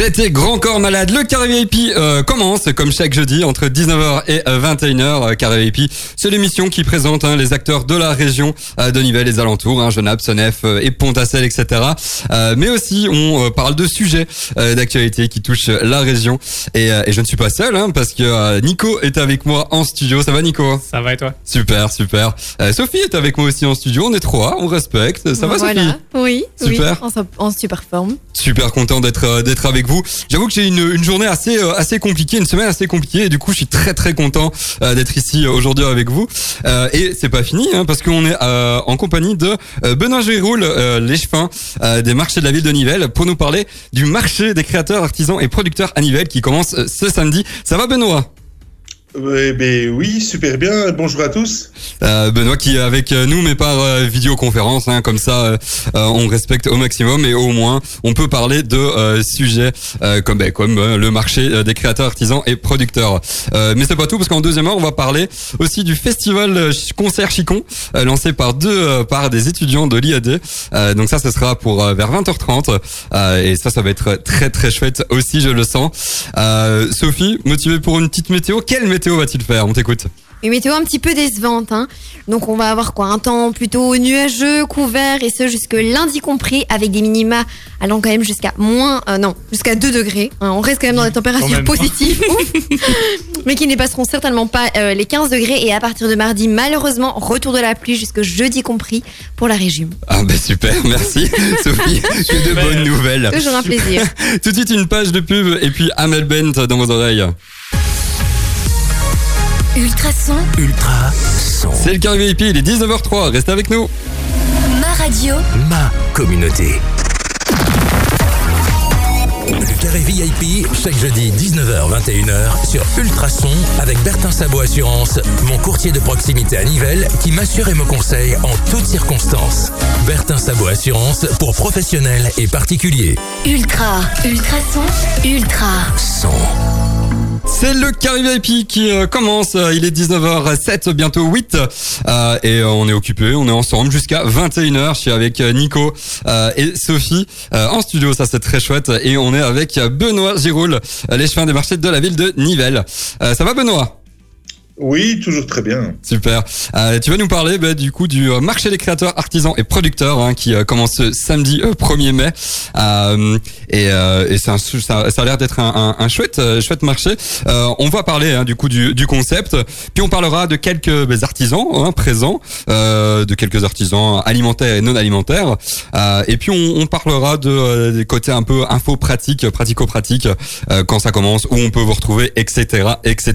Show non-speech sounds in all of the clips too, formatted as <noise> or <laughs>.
C'était Grand Corps Malade. Le Carré VIP euh, commence comme chaque jeudi entre 19h et 21h. Euh, Carré VIP, c'est l'émission qui présente hein, les acteurs de la région euh, de Nivelles, les alentours, hein, Genappe, Senef euh, et Pontacel, etc. Euh, mais aussi, on euh, parle de sujets euh, d'actualité qui touchent la région. Et, euh, et je ne suis pas seul, hein, parce que euh, Nico est avec moi en studio. Ça va, Nico? Ça va et toi? Super, super. Euh, Sophie est avec moi aussi en studio. On est trois, on respecte. Ça va, voilà. Sophie Oui, Super. oui, en, en super forme. Super content d'être d'être avec J'avoue que j'ai une, journée assez euh, assez compliquée, une semaine assez compliquée et du coup je suis très très content euh, d'être ici euh, aujourd'hui avec vous. Euh, et c'est pas fini hein, parce qu'on est en compagnie de Benoît Géroul, l'échevin des marchés de la ville de Nivelles pour nous parler du marché des créateurs, artisans et producteurs à Nivelles qui commence ce samedi. Ça va Benoît? Ben oui, super bien. Bonjour à tous. Euh, Benoît qui est avec euh, nous mais par euh, vidéoconférence hein, comme ça euh, on respecte au maximum et au moins on peut parler de sujets comme ben, comme le marché des créateurs artisans et producteurs. Mais c'est pas tout parce qu'en deuxième heure on va parler aussi du festival concert Chicon lancé par deux par des étudiants de l'IAD donc ça ce sera pour vers 20h30 Euh, et ça ça va être très très chouette aussi je le sens. Sophie motivée pour une petite météo quelle météo va-t-il faire on t'écoute Une météo un petit peu décevante. Hein. Donc on va avoir quoi Un temps plutôt nuageux, couvert, et ce jusque lundi compris, avec des minima allant quand même jusqu'à moins... euh, non, jusqu'à 2 degrés. Hein, on reste quand même dans des températures positives. <laughs> mais qui ne passeront certainement pas euh, les 15 degrés. Et à partir de mardi, malheureusement, retour de la pluie jusque jeudi compris pour la région. Ah ben super, <laughs> merci Sophie, que de bonnes nouvelles. Toujours un plaisir. Tout de suite une page de pub et puis Amel Bent dans vos oreilles. Ultrason, Ultra son. C'est le Carré VIP, il est 19h03, restez avec nous. ma radio, Ma communauté. Le carré VIP, chaque jeudi 19h-21h sur Ultrason avec Bertin Sabot Assurance, mon courtier de proximité à Nivelles qui m'assure et me conseille en toutes circonstances. Bertin Sabot Assurance pour professionnels et particuliers. ultra, ultrason, ultra. Son. C'est le Carré VIP qui euh, commence, il est 19h07, bientôt 8 euh, et euh, on est occupé, on est ensemble jusqu'à 21h, je suis avec Nico et Sophie en studio, ça c'est très chouette. Et on est avec Benoît Giroul, l'échevin des marchés de la ville de Nivelles. Ça va Benoît? Oui, toujours très bien. Super. Euh, tu vas nous parler bah, du coup du euh, marché des créateurs, artisans et producteurs hein, qui euh, commence ce samedi euh, 1er mai. Euh, et euh, et c'est un ça, ça a l'air d'être un, un, chouette chouette marché. On va parler hein, du coup du, du concept. Puis on parlera de quelques bah, artisans hein, présents, de quelques artisans alimentaires et non alimentaires. Et puis on, on parlera de des côtés un peu info pratique, pratico-pratique, euh, quand ça commence, où on peut vous retrouver, etc., etc.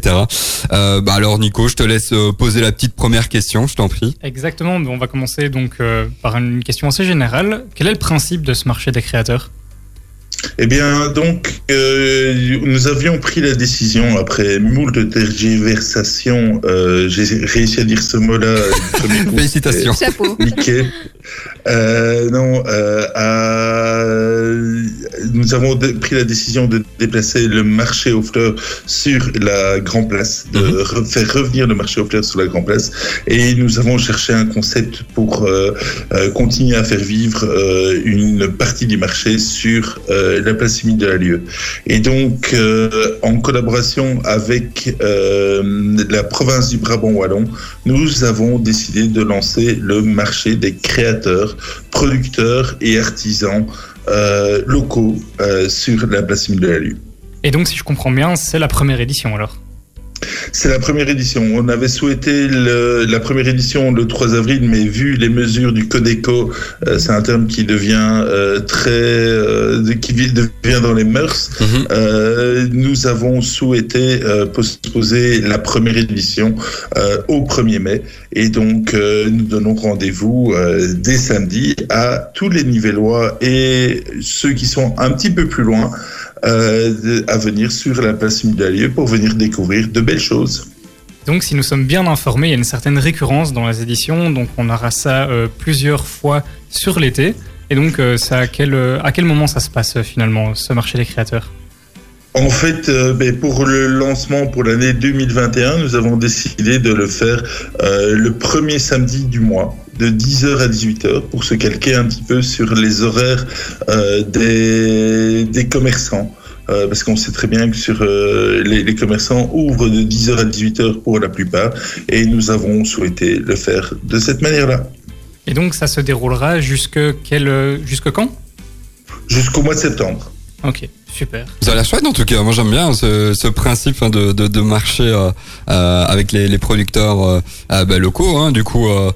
Bah alors Nico, je te laisse euh, poser la petite première question, je t'en prie. Exactement, on va commencer donc euh, par une question assez générale. Quel est le principe de ce marché des créateurs? Eh bien, donc, euh, nous avions pris la décision après moult tergiversations. Euh, J'ai réussi à dire ce mot-là. coup. Félicitations. Chapeau. Nickel. Euh, non, euh, à- nous avons pris la décision de déplacer le marché aux fleurs sur la Grand Place, de Mhm. re- faire revenir le marché aux fleurs sur la Grand Place. Et nous avons cherché un concept pour euh, euh, continuer à faire vivre euh, une partie du marché sur euh, la place de la Lieu. Et donc, euh, en collaboration avec euh, la province du Brabant Wallon, nous avons décidé de lancer le marché des créateurs, producteurs et artisans locaux sur la place de la Lieu. Et donc, si je comprends bien, c'est la première édition alors? C'est la première édition. On avait souhaité le- la première édition le 3 avril, mais vu les mesures du Codeco, euh, c'est un terme qui devient euh, très, euh, qui vi- devient dans les mœurs. Mhm. Nous avons souhaité postposer la première édition au 1er mai et donc nous donnons rendez-vous dès samedi à tous les Nivellois et ceux qui sont un petit peu plus loin euh, à venir sur la place Midalieu pour venir découvrir de belles choses. Donc, si nous sommes bien informés, il y a une certaine récurrence dans les éditions, donc on aura ça euh, plusieurs fois sur l'été. Et donc, euh, c'est à quel, à quel moment ça se passe finalement, ce marché des créateurs? En fait, ben, pour le lancement pour l'année 2021, nous avons décidé de le faire le premier samedi du mois, de 10h à 18h, pour se calquer un petit peu sur les horaires euh, des, des commerçants. euh, parce qu'on sait très bien que sur euh, les, les commerçants ouvrent de 10h à 18h pour la plupart, et nous avons souhaité le faire de cette manière-là. Et donc ça se déroulera jusque quel, jusque quand? Jusqu'au mois de septembre. Ok, super. Ça a l'air chouette en tout cas. Moi j'aime bien ce, ce principe hein, de, de, de marché euh, euh, avec les, les producteurs euh, bah, locaux. Hein. Du coup, on,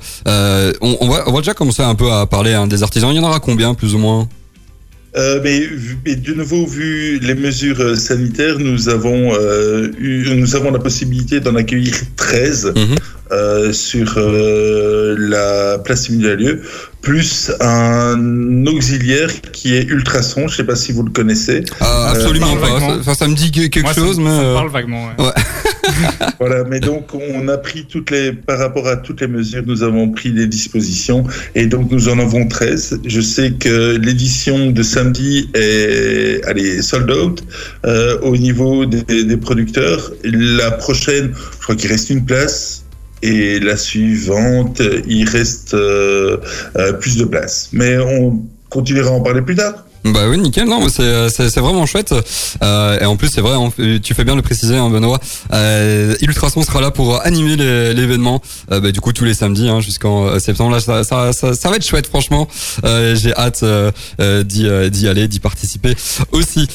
on, va, on va déjà commencer un peu à parler hein, des artisans. Il y en aura combien plus ou moins? Euh, mais, mais de nouveau, vu les mesures sanitaires, nous avons, euh, eu, nous avons la possibilité d'en accueillir 13 Mhm. euh, sur euh, la place Émile Lieu, plus un auxiliaire qui est ultrason. Je ne sais pas si vous le connaissez. Euh, Absolument parle pas. vaguement. Ça, enfin, ça me dit que- quelque Moi, ça- chose, ça, mais. me euh, parle vaguement. ouais. <laughs> <laughs> Voilà, mais donc on a pris toutes les, par rapport à toutes les mesures, nous avons pris des dispositions et donc nous en avons 13. Je sais que l'édition de samedi est, allez, sold out euh, au niveau des, des producteurs. La prochaine, je crois qu'il reste une place. Et la suivante, il reste euh, euh, plus de place. Mais on continuera à en parler plus tard. Bah oui, nickel. Non, c'est vraiment chouette. Euh, et en plus, c'est vrai, tu fais bien le préciser, hein, Benoît. Euh, Illustrason sera là pour animer l'événement. Euh, bah, du coup, tous les samedis hein, jusqu'en euh, septembre. Là, ça, ça, ça, va être chouette, franchement. Euh, J'ai hâte euh, d'y aller, d'y participer aussi.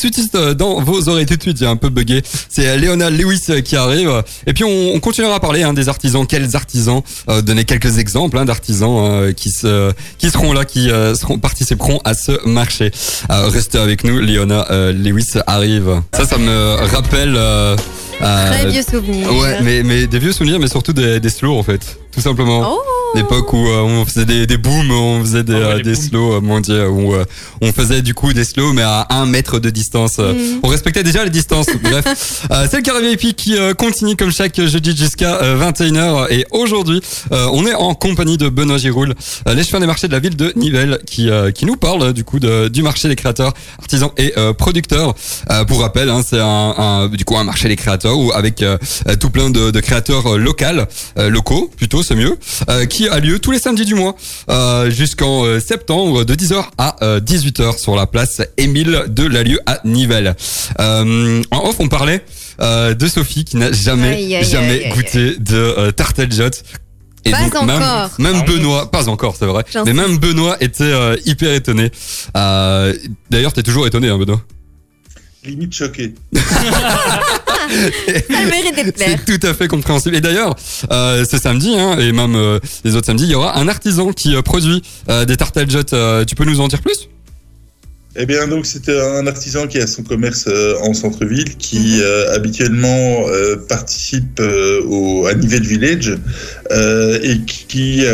Tout de suite, dans vos oreilles, tout de suite, j'ai un peu bugué. C'est Léona Lewis qui arrive. Et puis, on, on continuera à parler hein, des artisans. Quels artisans? Donner quelques exemples hein, d'artisans euh, qui se qui seront là, qui seront participeront à ce marché. Euh, restez avec nous, Léona euh, Lewis arrive. Ça, ça me rappelle. Euh, Très vieux souvenir. Ouais, mais, mais des vieux souvenirs, mais surtout des, des slows en fait, tout simplement. Oh L'époque où euh, on faisait des, des booms, on faisait des, Ah ouais, euh, des euh, mon dieu, où euh, on faisait du coup des slows, mais à un mètre de distance. Euh, Mm. On respectait déjà les distances. <laughs> Bref, euh, c'est le carré VIP qui euh, continue comme chaque jeudi jusqu'à euh, 21h. Et aujourd'hui, euh, on est en compagnie de Benoît Giroul, euh, l'échevin des marchés de la ville de Nivelles, qui, euh, qui nous parle euh, du coup de, du marché des créateurs, artisans et euh, producteurs. Euh, pour rappel, hein, c'est un, un- du coup un marché des créateurs où avec euh, euh, tout plein de, de créateurs euh, locaux, euh, locaux plutôt, c'est mieux, euh, qui a lieu tous les samedis du mois euh, jusqu'en euh, septembre de 10h à euh, 18h sur la place Émile de Lalieu à Nivelles. Euh, en off, on parlait euh, de Sophie qui n'a jamais, Aïe, aïe, jamais aïe, aïe, goûté de euh, tarteljotte. Et Pas donc encore. même Ah oui. Benoît, pas encore, c'est vrai. J'en Mais même Benoît était euh, hyper étonné. Euh, D'ailleurs, t'es toujours étonné, hein, Benoît? Limite choqué. <laughs> <laughs> Ça le mérite d'être clair. C'est tout à fait compréhensible. Et d'ailleurs, euh, ce samedi, hein, et même euh, les autres samedis, il y aura un artisan qui euh, produit euh, des tarteljottes. Euh, tu peux nous en dire plus? Eh bien, donc, c'était un artisan qui a son commerce euh, en centre-ville, qui euh, habituellement euh, participe au, à Nivelle Village et qui,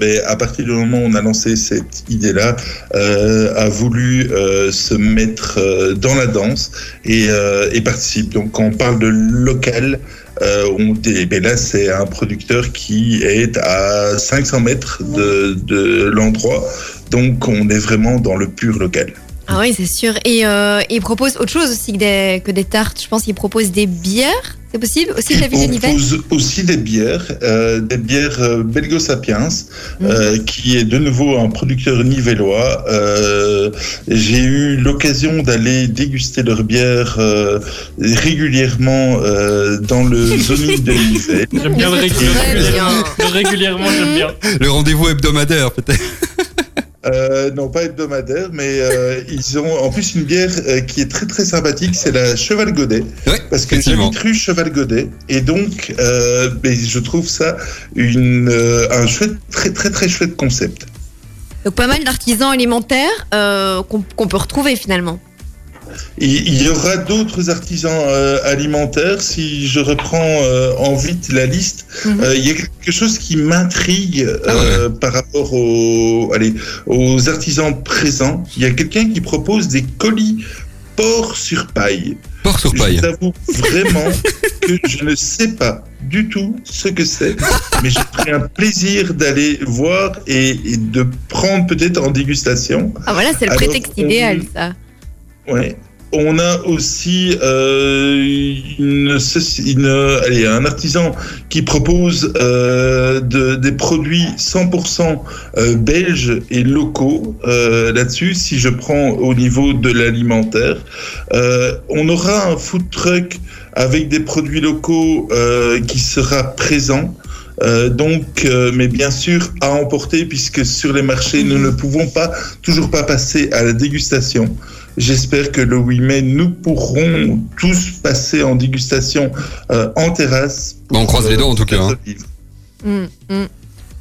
ben, à partir du moment où on a lancé cette idée-là, a voulu se mettre dans la danse et, et participe. Donc, quand on parle de local, euh, on, eh ben là, c'est un producteur qui est à 500 mètres de, de l'endroit. Donc, on est vraiment dans le pur local. Ah oui, c'est sûr. Et euh, il propose autre chose aussi que des, que des tartes. Je pense qu'il propose des bières. C'est possible aussi de la ville de propose aussi des bières, euh, des bières euh, Belgo Sapiens, euh, qui est de nouveau un producteur nivellois. Euh, J'ai eu l'occasion d'aller déguster leurs bières euh, régulièrement euh, dans le <laughs> zoning de Nivelles. J'aime bien le. Régulièrement, j'aime bien. Le rendez-vous hebdomadaire, peut-être. Euh, non, pas hebdomadaire, mais euh, ils ont en plus une bière euh, qui est très très sympathique, c'est la Cheval Godet. Ouais, Parce que j'habite rue Cheval Godet et donc euh, mais je trouve ça une, euh, un chouette, très très très chouette concept. Donc pas mal d'artisans alimentaires euh, qu'on qu'on peut retrouver finalement. Il y aura d'autres artisans euh, alimentaires. Si je reprends euh, en vite la liste, Mhm. euh, il y a quelque chose qui m'intrigue euh, par rapport aux, allez, aux artisans présents. Il y a quelqu'un qui propose des colis porc sur paille. Porc sur Je paille. vous avoue vraiment que je ne sais pas du tout ce que c'est, mais j'ai pris un plaisir d'aller voir et, et de prendre peut-être en dégustation. Ah voilà, c'est le Alors, prétexte on- idéal ça. Ouais. on a aussi euh, une, une, allez, un artisan qui propose euh, de, des produits 100% euh, belges et locaux là-dessus. Si je prends au niveau de l'alimentaire, on aura un food truck avec des produits locaux qui sera présent. Donc, mais bien sûr à emporter puisque sur les marchés nous ne pouvons pas toujours pas passer à la dégustation. J'espère que le 8 mai nous pourrons tous passer en dégustation euh, en terrasse. Bon, on croise les doigts, en tout cas, hein. Mm, mm.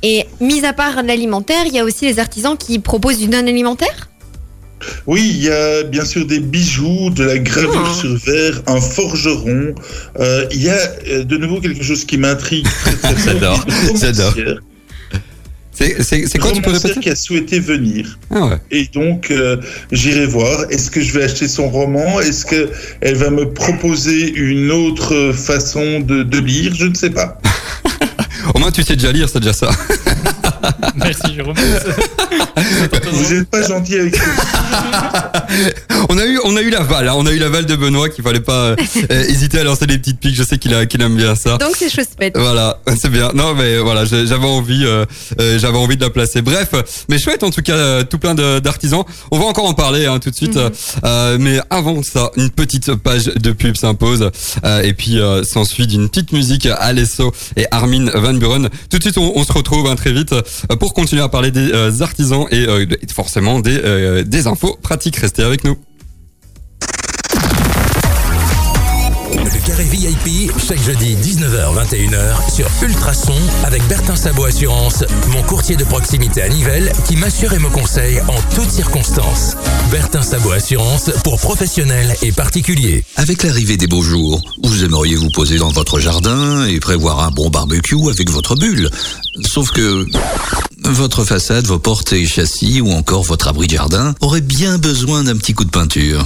Et mis à part l'alimentaire, il y a aussi les artisans qui proposent du non-alimentaire? Oui, il y a bien sûr des bijoux, de la gravure Ah. sur verre, un forgeron. Euh, il y a euh, de nouveau quelque chose qui m'intrigue. <laughs> J'adore, j'adore. C'est quoi, tu peux répéter? qui a souhaité venir. Ah ouais. Et donc, euh, j'irai voir. Est-ce que je vais acheter son roman? Est-ce que elle va me proposer une autre façon de, de lire? Je ne sais pas. <laughs> Au moins, tu sais déjà lire, c'est déjà ça. <laughs> Merci Jérôme. Vous n'êtes pas gentil avec. On a eu, on a eu l'aval, hein. on a eu l'aval de Benoît qu'il fallait pas euh, euh, hésiter à lancer des petites piques. Je sais qu'il a- qu'il aime bien ça. Donc c'est chose faite. Voilà, c'est bien. Non, mais voilà, j'avais envie, euh, euh, j'avais envie de la placer. Bref, mais chouette en tout cas, euh, tout plein d'artisans. On va encore en parler hein, tout de suite. Euh, mais avant ça, une petite page de pub s'impose. Euh, et puis euh, s'ensuit d'une petite musique Alesso et Armin Van Buren. Tout de suite, on, on se retrouve hein, très vite pour continuer à parler des euh, artisans et euh, forcément des, euh, des infos pratiques. Restez avec nous. VIP, chaque jeudi 19h-21h sur Ultrason avec Bertin Sabot Assurance, mon courtier de proximité à Nivelles qui m'assure et me conseille en toutes circonstances. Bertin Sabot Assurance pour professionnels et particuliers. Avec l'arrivée des beaux jours, vous aimeriez vous poser dans votre jardin et prévoir un bon barbecue avec votre bulle. Sauf que votre façade, vos portes et châssis ou encore votre abri de jardin auraient bien besoin d'un petit coup de peinture.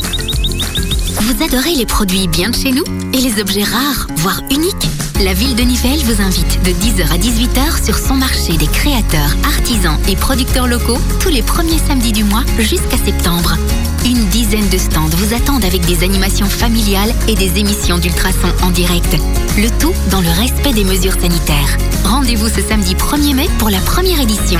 Vous adorez les produits bien de chez nous et les objets rares, voire uniques La ville de Nivelles vous invite de 10h à 18h sur son marché des créateurs, artisans et producteurs locaux tous les premiers samedis du mois jusqu'à septembre. Une dizaine de stands vous attendent avec des animations familiales et des émissions d'ultrasons en direct. Le tout dans le respect des mesures sanitaires. Rendez-vous ce samedi 1er mai pour la première édition.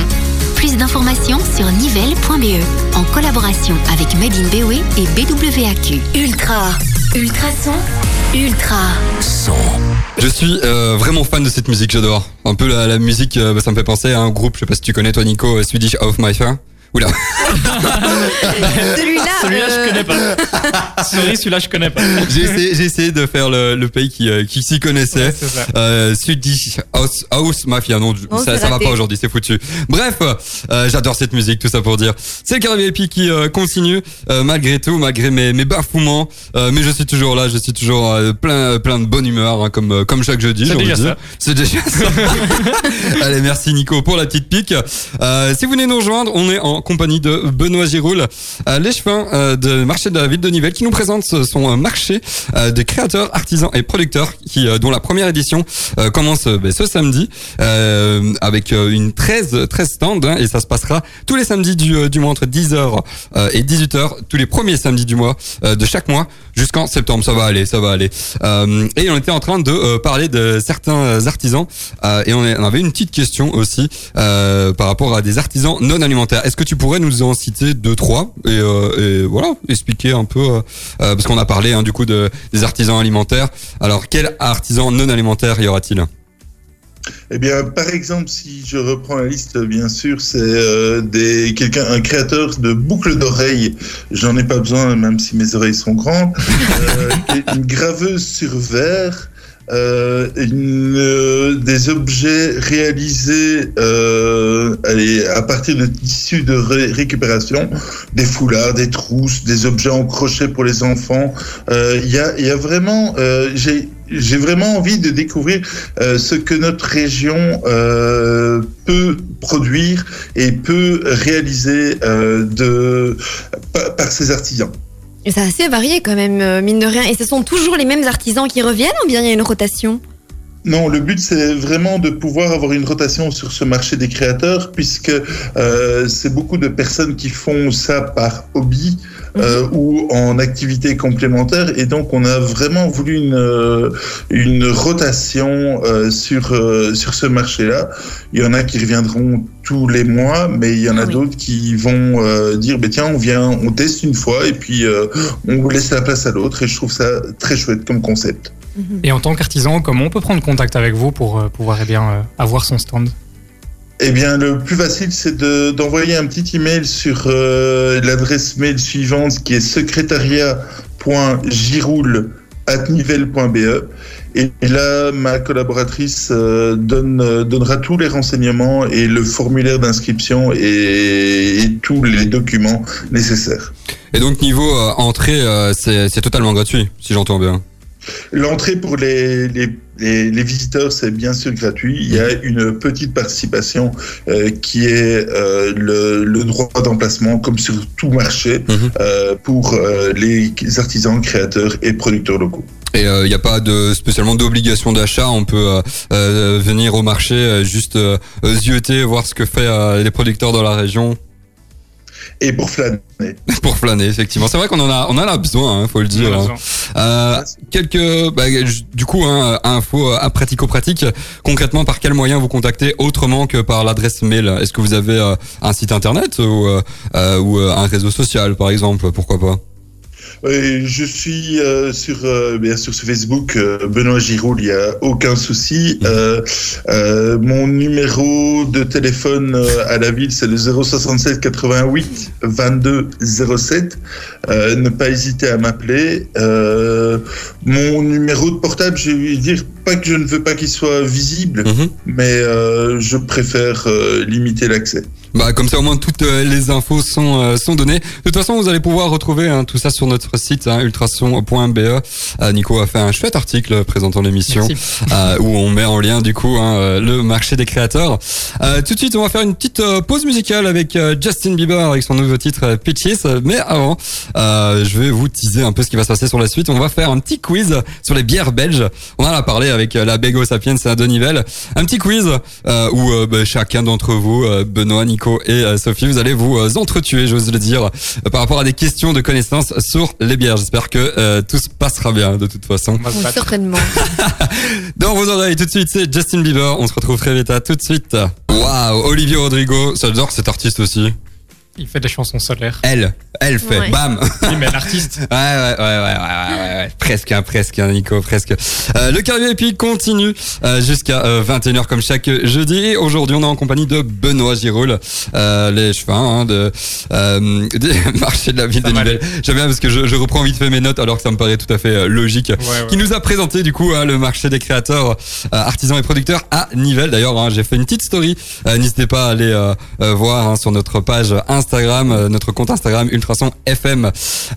Plus d'informations sur nivelle.be en collaboration avec Made in BOE et BWAQ. Ultra, ultrason, ultra. Son. Je suis euh, vraiment fan de cette musique, j'adore. Un peu la, la musique, euh, bah, ça me fait penser à un groupe, je sais pas si tu connais toi Nico, euh, Swedish House Mafia. Oula. <laughs> Celui-là. Celui-là, euh, je connais pas. <laughs> Sorry, celui-là, je connais pas. J'ai essayé, j'ai essayé de faire le, le pays qui, euh, qui s'y connaissait. Ouais, c'est ça. Euh, Swedish House, House Mafia, non, Oh, ça, ça va pas aujourd'hui, c'est foutu. Bref, euh, j'adore cette musique, tout ça pour dire. C'est le carré VIP qui euh, continue, euh, malgré tout, malgré mes, mes bafouements, euh, mais je suis toujours là, je suis toujours euh, plein, plein de bonne humeur, hein, comme, euh, comme chaque jeudi. C'est déjà ça. C'est déjà ça. <laughs> Allez, merci Nico pour la petite pique. Euh, si vous venez nous rejoindre, on est en compagnie de Benoît Giroul, euh, l'échevin euh, de marché de la ville de Nivelles, qui nous présente ce- son euh, marché euh, de créateurs, artisans et producteurs, qui euh, dont la première édition euh, commence euh, ben, ce samedi euh, avec euh, une 13 13 stands hein, et ça se passera tous les samedis du, euh, du mois entre 10h euh, et 18h, tous les premiers samedis du mois euh, de chaque mois jusqu'en septembre. Ça va aller, ça va aller. Euh, et on était en train de euh, parler de certains artisans euh, et on, avait une petite question aussi euh, par rapport à des artisans non alimentaires. Est-ce que tu pourrais nous en citer deux trois et, euh, et voilà expliquer un peu euh, parce qu'on a parlé hein, du coup de des artisans alimentaires. Alors quel artisan non alimentaire y aura-t-il? Eh bien, par exemple, si je reprends la liste, bien sûr, c'est euh, des quelqu'un, un créateur de boucles d'oreilles. J'en ai pas besoin, même si mes oreilles sont grandes. Euh, <laughs> une graveuse sur verre. Euh, euh, des objets réalisés euh, à partir de tissus de ré- récupération, des foulards, des trousses, des objets en crochet pour les enfants. Il y, a, vraiment, j'ai vraiment envie de découvrir ce que notre région peut produire et peut réaliser par ses artisans. C'est assez varié quand même, euh, mine de rien. Et ce sont toujours les mêmes artisans qui reviennent ou bien il y a une rotation? Non, le but c'est vraiment de pouvoir avoir une rotation sur ce marché des créateurs, puisque euh, c'est beaucoup de personnes qui font ça par hobby euh, ou en activité complémentaire, et donc on a vraiment voulu une euh, une rotation euh, sur euh, sur ce marché-là. Il y en a qui reviendront tous les mois, mais il y en a Ah oui. d'autres qui vont euh, dire, ben tiens, on vient, on teste une fois, et puis euh, on laisse la place à l'autre, et je trouve ça très chouette comme concept. Et en tant qu'artisan, comment on peut prendre contact avec vous pour euh, pouvoir eh bien, euh, avoir son stand? Eh bien, le plus facile, c'est de- d'envoyer un petit email sur euh, l'adresse mail suivante qui est secrétariat.giroul.nivelle.be. Et là, ma collaboratrice euh, donne, euh, donnera tous les renseignements et le formulaire d'inscription et, et tous les documents nécessaires. Et donc niveau entrée, c'est c'est totalement gratuit, si j'entends bien. L'entrée pour les, les, les, les visiteurs, c'est bien sûr gratuit. Il y a une petite participation euh, qui est euh, le, le droit d'emplacement, comme sur tout marché, Mhm. euh, pour les artisans, créateurs et producteurs locaux. Et il n'y a pas de spécialement d'obligation d'achat. On peut venir au marché, juste zioter, voir ce que fait les producteurs dans la région Et pour flâner. <laughs> pour flâner. Effectivement, c'est vrai qu'on en a, on en a besoin, hein, faut le dire. Hein. Euh, quelques, bah, du coup, hein, infos euh, pratico-pratiques. Concrètement, par quel moyen vous contactez autrement que par l'adresse mail? Est-ce que vous avez euh, un site internet ou, euh, euh, ou euh, un réseau social, par exemple? Pourquoi pas? Et je suis euh, sur euh, bien sûr sur Facebook euh, Benoît Giroud, il y a aucun souci. Euh, mon numéro de téléphone à la ville c'est le 067 88 22 07. Euh, ne pas hésiter à m'appeler. Mon numéro de portable, je vais dire pas que je ne veux pas qu'il soit visible, Mhm. mais je préfère limiter l'accès. Bah comme ça au moins toutes euh, les infos sont euh, sont données. De toute façon, vous allez pouvoir retrouver hein, tout ça sur notre site hein, ultrason.be. Euh, Nico a fait un chouette article présentant l'émission euh, où on met en lien du coup hein, euh, le marché des créateurs. Euh, tout de suite, on va faire une petite pause musicale avec Justin Bieber avec son nouveau titre Peaches. Mais avant, euh, je vais vous teaser un peu ce qui va se passer sur la suite. On va faire un petit quiz sur les bières belges. On en a parlé avec la Bego Sapiens à Donivelle. Un petit quiz euh, où bah, chacun d'entre vous, Benoît, Nico et euh, Sophie, vous allez vous euh, entretuer, j'ose le dire, euh, par rapport à des questions de connaissances sur les bières. J'espère que euh, tout se passera bien de toute façon. Oui. Certainement. <laughs> Dans vos oreilles, tout de suite, c'est Justin Bieber. On se retrouve très vite. À tout de suite. Waouh, Olivier Rodrigo. J'adore cet artiste aussi. Il fait des chansons solaires. Elle, elle fait. Ouais. Bam. Oui, mais l'artiste. <laughs> Ouais, ouais, ouais, ouais, ouais, ouais, presque, hein, presque, hein, Nico, presque. Euh, le carré et puis continue euh, jusqu'à euh, 21h comme chaque jeudi. Et aujourd'hui, on est en compagnie de Benoît Giroul, euh, les chevins hein, de euh, des <laughs> marchés de la ville Ça de m'allait. Nivelles. J'aime bien parce que je, je reprends vite fait mes notes alors que ça me paraît tout à fait euh, logique. Ouais, ouais. Qui nous a présenté du coup hein, le marché des créateurs, euh, artisans et producteurs à Nivelles. D'ailleurs, hein, j'ai fait une petite story. Euh, N'hésitez pas à aller euh, euh, voir hein, sur notre page Instagram, euh, notre compte Instagram Ultrason FM.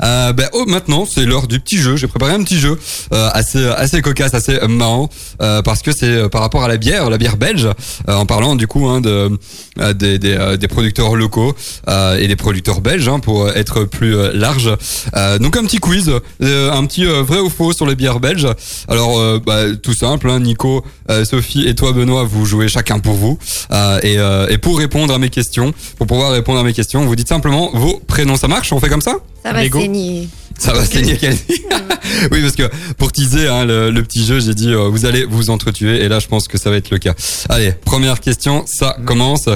Euh, ben, oh, maintenant, c'est l'heure du petit jeu. J'ai préparé un petit jeu euh, assez assez cocasse, assez marrant, parce que c'est par rapport à la bière, la bière belge, en parlant du coup hein, de des, des, producteurs locaux et des producteurs belges hein, pour être plus large. Donc un petit quiz, un petit vrai ou faux sur les bières belges. Alors bah, tout simple, hein, Nico, Sophie et toi Benoît, vous jouez chacun pour vous. Et, et pour répondre à mes questions, pour pouvoir répondre à mes questions, vous dites simplement vos prénoms. Ça marche On fait comme ça Ça va Lego. saigner. ça va saigner <laughs> <laughs> oui, parce que pour teaser hein, le, le petit jeu, j'ai dit euh, vous allez vous entretuer et là je pense que ça va être le cas. Allez, première question, ça commence.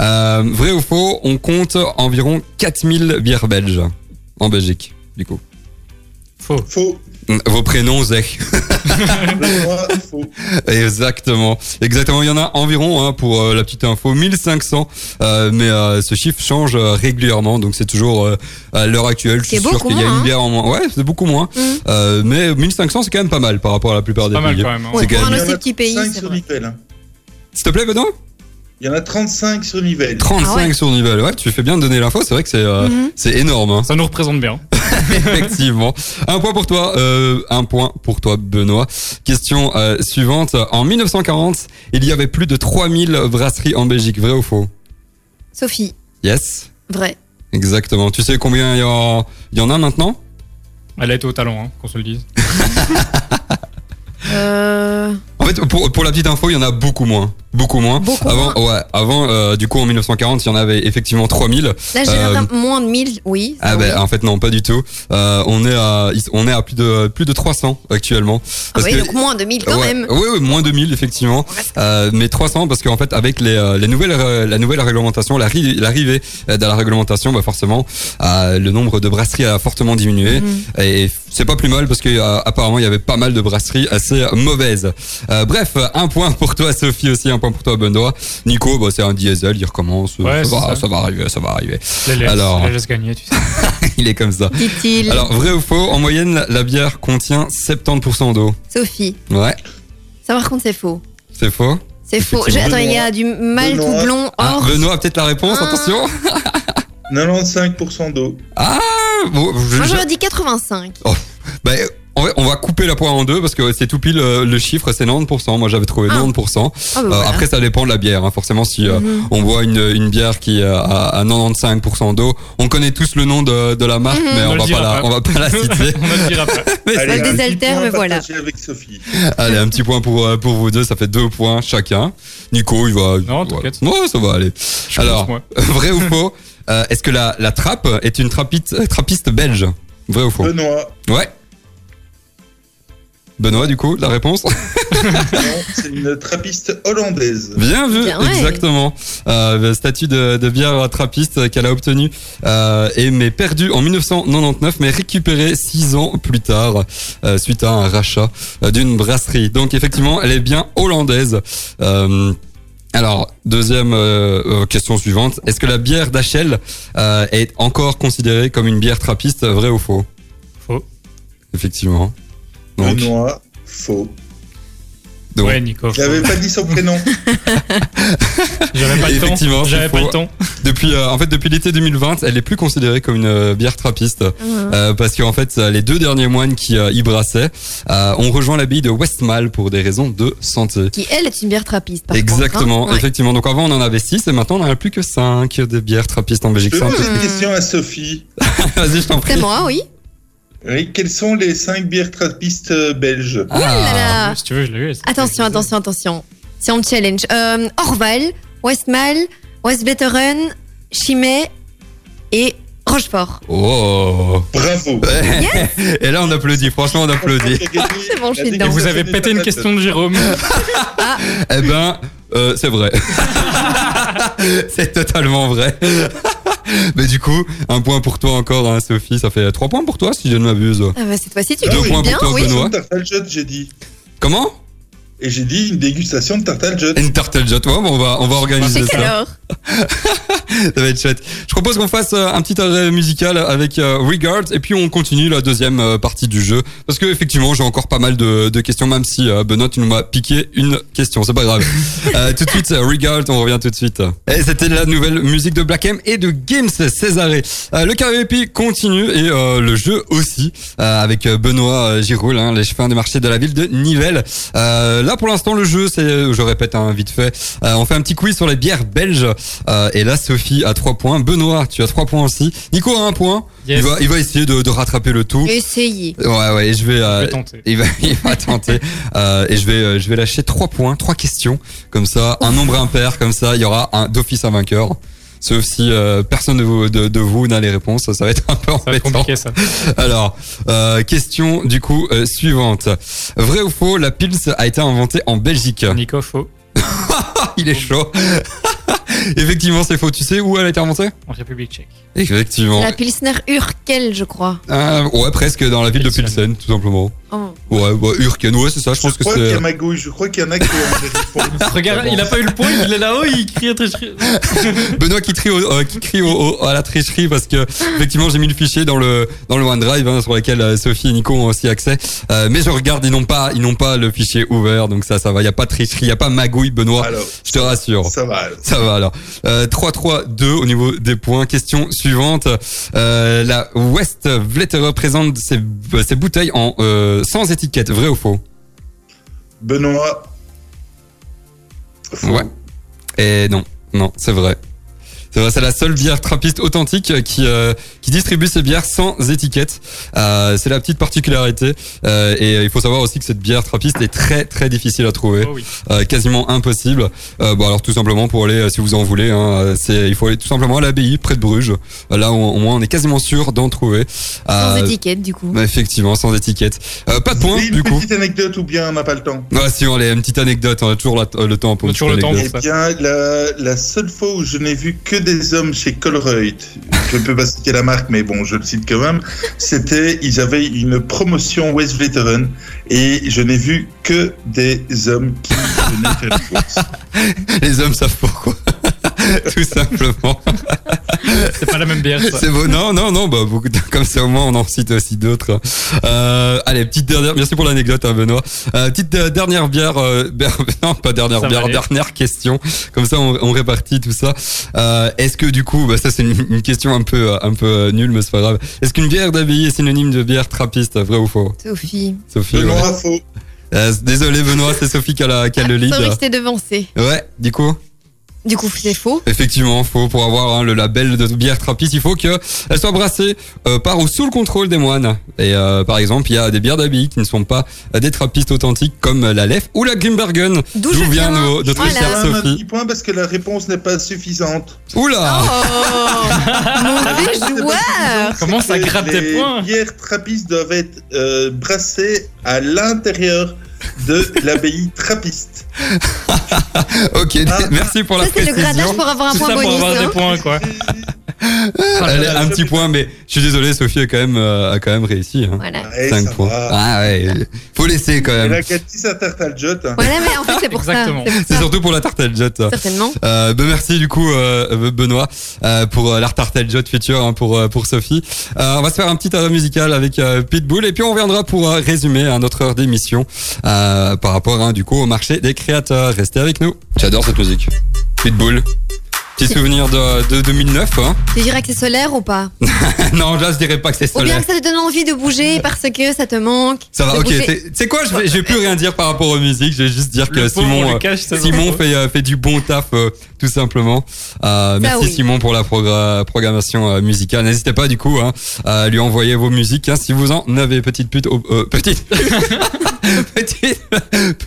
Euh, vrai ou faux, on compte environ 4000 bières belges en Belgique, du coup. Faux. Faux. Vos prénoms. Benoît, <laughs> Exactement. Exactement. Il y en a environ, hein, pour euh, la petite info, 1500. Euh, mais euh, ce chiffre change euh, régulièrement. Donc c'est toujours euh, à l'heure actuelle. Je suis C'est sûr beaucoup qu'il y a moins, une hein. bière en moins. Ouais, c'est beaucoup moins. Euh, mais 1500, c'est quand même pas mal par rapport à la plupart des Pas mal pays. quand même. hein. Ouais, C'est quand pour un aussi petit pays, 35 c'est sur vrai. Nivelles. hein. S'il te plaît, Benoît? Il y en a 35 sur Nivelles. 35 Ah ouais. sur Nivelles. Ouais, tu fais bien de donner l'info. C'est vrai que c'est euh, Mhm. c'est énorme. hein. Ça nous représente bien. <laughs> Effectivement. Un point pour toi, euh, un point pour toi, Benoît. Question euh, suivante. En 1940, il y avait plus de 3000 brasseries en Belgique. Vrai ou faux? Sophie, Yes. vrai. Exactement. Tu sais combien il y, en- y en a maintenant? Elle est au talent, hein, qu'on se le dise. <laughs> Euh, En fait, pour, pour la petite info, il y en a beaucoup moins. Beaucoup moins. Beaucoup avant, ouais, avant, euh, du coup, en 1940, il y en avait effectivement 3000. là, j'ai Euh, moins de 1000, oui. ça, Ah ben, en fait, non, pas du tout. Euh, on est à, on est à plus de, plus de 300 actuellement. Ah oui, donc moins de 1000 quand ouais, même. Oui, oui, moins de 1000 effectivement. Euh, mais 300 parce qu'en fait avec les, euh, les nouvelles la nouvelle réglementation, l'arri- l'arrivée euh, de la réglementation, bah forcément euh, le nombre de brasseries a fortement diminué Mhm. et c'est pas plus mal parce que euh, apparemment il y avait pas mal de brasseries assez mauvaises. Euh, bref, un point pour toi Sophie aussi, un point pour toi Benoît. Nico, bah c'est un diesel, il recommence, Ouais, ça, va, ça. ça va arriver, ça va arriver. Laisse, Alors. gagner, tu sais. <laughs> il est comme ça. Dit-il. Alors vrai ou faux, en moyenne la, la bière contient 70% d'eau. Sophie, Ouais, ça par contre c'est faux. c'est faux? C'est faux. J'ai- Attends, il y a du mal tout Benoît. blond. Ah, or. Benoît a peut-être la réponse, Ah. attention. <laughs> 95% d'eau. Ah, bon, je- Moi je- j'aurais dit 85. bah, on va- on va couper la poire en deux parce que c'est tout pile euh, le chiffre, c'est 90%. Moi j'avais trouvé Ah. 90%. Ah, bah, Euh. Après ça dépend de la bière. hein. Forcément si euh, Mhm. on boit une, une bière qui euh, a à 95% d'eau, on connaît tous le nom de, de la marque, Mhm. mais On on, va pas la, pas. on va pas la <laughs> citer. On ne le dira pas. <laughs> Allez, désaltère, point mais voilà. partagé avec Sophie. <laughs> Allez, un petit point pour euh, pour vous deux, ça fait deux points chacun. Nico, il va. Non, t'inquiète. Ouais, ça va aller. Je Alors, vrai ou faux? Euh, Est-ce que la, la trappe est une trappiste, trappiste belge? Vrai ou faux? Benoît, Ouais. Benoît, du coup, la réponse? <laughs> Non, c'est une trappiste hollandaise. Bien vu, Bien, ouais. exactement. Euh, le statut de, de bière trappiste qu'elle a obtenu euh, et mais perdu en 1999, mais récupéré six ans plus tard euh, suite à un rachat euh, d'une brasserie. Donc effectivement, elle est bien hollandaise. Alors, deuxième euh, euh, question suivante. Est-ce que la bière d'Achel euh, est encore considérée comme une bière trappiste, vrai ou faux? Faux. Effectivement. Donc, Benoît, faux. Donc Ouais, Nico. Je n'avais pas dit son prénom. <laughs> J'avais pas le Effectivement, temps. J'avais pas le temps. depuis, euh, en fait, depuis l'été 2020, elle est plus considérée comme une euh, bière trappiste. Euh, parce qu'en fait, euh, les deux derniers moines qui euh, y brassaient euh, ont rejoint l'abbaye de Westmal pour des raisons de santé. Qui elle est une bière trappiste. Par Exactement, contre, hein. Ouais. effectivement. Donc avant, on en avait six et maintenant, on en a plus que cinq de bières trappistes en Je Belgique. peux poser peu- une question à Sophie. <laughs> Vas-y, je t'en prie. C'est moi, oui. Oui, quelles sont les cinq bières trappistes euh, belges Oh là Ah, là. Si tu veux, je l'ai eu. c'est- Attention, attention, attention. Si on me challenge. Euh, Orval, Westmal, Westbeteren, Chimay et Rochefort. Oh. Bravo. <laughs> Et là, on applaudit. Franchement, on applaudit. <laughs> C'est bon, je suis La dedans. Et vous avez pété une question de Jérôme. <laughs> Eh ben, euh, c'est vrai. c'est totalement vrai. Mais du coup, un point pour toi encore, hein, Sophie. Ça fait trois points pour toi, si je ne m'abuse. Ah bah cette fois-ci, tu Deux points bien, pour toi, oui. Benoît. J'ai dit. Comment? Et j'ai dit une dégustation de tarte Aljot. Une tarte jet. Ouais, bon, on va, on va organiser ça. heure <laughs> Ça va être chouette. Je propose qu'on fasse euh, un petit arrêt musical avec euh, Regards et puis on continue la deuxième euh, partie du jeu parce que effectivement j'ai encore pas mal de, de questions même si Benoît tu nous m'as piqué une question c'est pas grave. <laughs> Euh, tout de suite Regards on revient tout de suite. Et c'était la nouvelle musique de Black M et de Games Césaré. Euh, le karaoké continue et euh, le jeu aussi euh, avec Benoît Giroul hein, les chefs des marchés de la ville de Nivelles. Euh, là pour l'instant le jeu c'est je répète hein, vite fait euh, on fait un petit quiz sur les bières belges euh, et là, Sophie a 3 points. Benoît, tu as 3 points aussi. Nico a 1 point. Yes. Il, va, il va essayer de, de rattraper le tout. Essayez. Ouais, ouais, et je vais... Je vais tenter. il va, <laughs> il va tenter. Euh, et je vais, je vais lâcher 3 points, 3 questions. Comme ça, un nombre impair. Comme ça, il y aura un d'office un vainqueur. Sauf si euh, personne de vous, de, de vous n'a les réponses. Ça va être un peu Ça embêtant. compliqué ça. <laughs> Alors, euh, question du coup euh, suivante. Vrai ou faux, la Pils a été inventée en Belgique? Nico, faux. <laughs> Il est chaud. <laughs> Effectivement, c'est faux. Tu sais où elle a été inventée En République tchèque. Effectivement. La Pilsner Urkel, je crois. Euh, ouais, presque dans la ville de. Pilsen, tout simplement. Oh. Ouais, ouais, Urken, ouais, c'est ça, je Je pense que crois qu'il y c'est. a Magouille, je crois qu'il y en a qui ont. <laughs> Regarde, il a pas eu le point, il est là-haut, il crie à tricherie. <laughs> Benoît qui crie, au- euh, qui crie au- au- à la tricherie parce que effectivement j'ai mis le fichier dans le dans le OneDrive hein, sur lequel euh, Sophie et Nico ont aussi accès. Euh, mais je regarde, ils n'ont pas ils n'ont pas le fichier ouvert, donc ça ça va. Il y a pas de tricherie, il y a pas magouille, Benoît. Alors, je te rassure. ça va. alors. Ça va alors. Euh, 3-3-2 au niveau des points. Question suivante. Euh, la West Vletterer présente ses, euh, ses bouteilles en euh, sans étiquette, vrai ou faux Benoît. Faux. Ouais. Et non, non, c'est vrai. C'est vrai, c'est la seule bière trappiste authentique euh, qui euh, qui distribue ses bières sans étiquette. Euh, c'est la petite particularité. Euh, et il faut savoir aussi que cette bière trappiste est très très difficile à trouver, Oh oui. Euh, quasiment impossible. Euh, bon alors tout simplement pour aller, si vous en voulez, hein, c'est il faut aller tout simplement à l'abbaye près de Bruges. Là au, au moins on est quasiment sûr d'en trouver. Sans étiquette, du coup. effectivement, sans étiquette. Euh, pas de voulez du une coup. petite anecdote ou bien on n'a pas le temps Ouais, si on a une petite anecdote, on a toujours la- le temps pour On a une toujours petite le temps. Eh bien, la, la seule fois où je n'ai vu que des hommes chez Colruyt, je ne peux pas citer la marque, mais bon, je le cite quand même, c'était, ils avaient une promotion West Veteran et je n'ai vu que des hommes qui venaient faire les courses. <laughs> Les hommes savent pourquoi. <laughs> Tout simplement. C'est pas la même bière, ça. C'est beau. Non, non, non, bah, beaucoup de- comme ça, au moins, on en cite aussi d'autres. Euh, allez, petite dernière, merci pour l'anecdote, hein, Benoît. Euh, petite euh, dernière bière, euh, <laughs> non, pas dernière Ça bière, dernière question. Comme ça, on, on répartit tout ça. Euh, est-ce que, du coup, bah, ça, c'est une, une question un peu, un peu euh, nulle, mais c'est pas grave. Est-ce qu'une bière d'abbaye est synonyme de bière trappiste, vrai ou faux? Sophie. Sophie, ouais. Benoît, faux. Euh, désolé, Benoît, c'est Sophie qui a, la- qui a le <laughs> lead. C'est vrai que c'était devancé. Ouais, du coup? Du coup, c'est faux. Effectivement, faut pour avoir hein, le label de bière trappiste, il faut que elle soit brassée euh, par ou sous le contrôle des moines. Et euh, par exemple, il y a des bières d'abbaye qui ne sont pas des trappistes authentiques comme la Lef ou la Grimbergen. D'où D'où je vient viens. nos- notre Voilà. chère Quand même un Sophie. petit point parce que la réponse n'est pas suffisante. Oula Oh Mauvais joueur Comment ça gratte les des points bières trappistes doivent être euh, brassées à l'intérieur de l'abbaye trappiste. <laughs> Ok, Ah. merci pour la Ça, c'est le précision. grattage pour avoir un Tout point ça pour bonus. avoir hein. des points, quoi. <laughs> Allez, un petit point, mais je suis désolé, Sophie a quand même, euh, a quand même réussi. Hein. Voilà. Ouais, 5 ça points. va. Ah ouais, faut laisser quand même. a qu'à dire sa tarte à jot. hein. Voilà, mais en fait, c'est pour Exactement. ça. C'est surtout pour la jet. ça. Certainement. Euh, ben merci du coup euh, Benoît euh, pour euh, l'art tartel Jot futur hein, pour pour Sophie. Euh, on va se faire un petit arrêt musical avec euh, Pitbull et puis on reviendra pour euh, résumer à notre heure d'émission euh, par rapport hein, du coup au marché des créateurs. Restez avec nous. J'adore cette musique. Pitbull. Petit souvenir de, de 2009. Hein. Tu dirais que c'est solaire ou pas? <laughs> Non, là je dirais pas que c'est Ou bien solaire. que ça te donne envie de bouger parce que ça te manque. Ça va, ok. bouger. C'est quoi? Je vais, je vais plus rien dire par rapport aux musiques. Je vais juste dire que Le Simon, euh, cache, Simon fait, euh, fait du bon taf, euh, tout simplement. Euh, merci oui. Simon pour la progra- programmation euh, musicale. N'hésitez pas du coup hein, à lui envoyer vos musiques hein, si vous en avez. Petite pute, au, euh, petite, <laughs> petite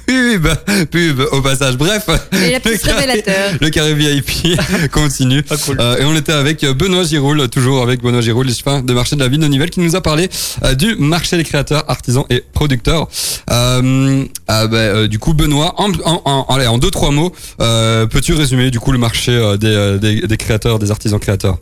pub, pub au passage. Bref, Et la le carré- révélateur. le carré VIP <laughs> <laughs> continue. Ah, cool. Euh, et on était avec Benoît Giroul, toujours avec Benoît Giroul, le chef de marché de la ville de Nivelles, qui nous a parlé euh, du marché des créateurs, artisans et producteurs. Euh, ah bah, euh, du coup, Benoît, en, en, en, allez, en deux trois mots, euh, peux-tu résumer du coup le marché euh, des, des, des créateurs, des artisans créateurs?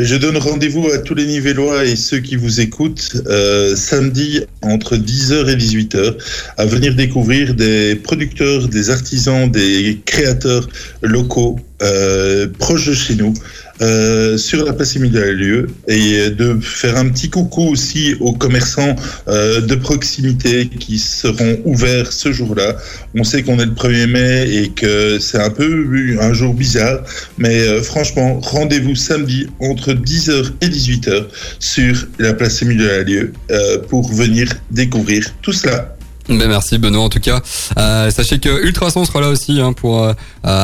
Je donne rendez-vous à tous les Nivellois et ceux qui vous écoutent euh, samedi entre 10h et 18h à venir découvrir des producteurs, des artisans, des créateurs locaux euh, proches de chez nous euh, sur la place Émile Lieu et de faire un petit coucou aussi aux commerçants euh, de proximité qui seront ouverts ce jour-là. On sait qu'on est le 1er mai et que c'est un peu un jour bizarre, mais franchement, rendez-vous samedi entre 10h et 18h sur la place Émile Lieu pour venir découvrir tout cela. Ben merci Benoît en tout cas. Euh, sachez que Ultrason sera là aussi hein, pour euh,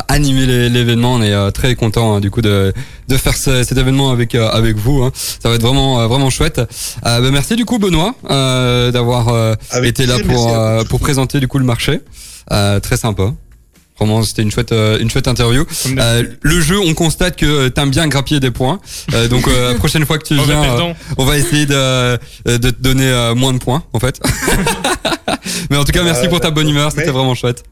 animer l'événement. On est euh, très content du coup de, de faire ce- cet événement avec euh, avec vous. hein. Ça va être vraiment euh, vraiment chouette. Euh, ben merci du coup Benoît euh, d'avoir euh, été là pour euh, pour présenter du coup le marché. Euh, très sympa. Vraiment, c'était une chouette euh, une chouette interview. Euh, le jeu, on constate que euh, t'aimes bien grappiller des points. Euh, <laughs> donc euh, la prochaine fois que tu Mauvais viens, euh, perdant. on va essayer de, euh, de te donner euh, moins de points en fait. <laughs> Mais en tout cas, merci Euh, pour ta bonne humeur, c'était vraiment chouette.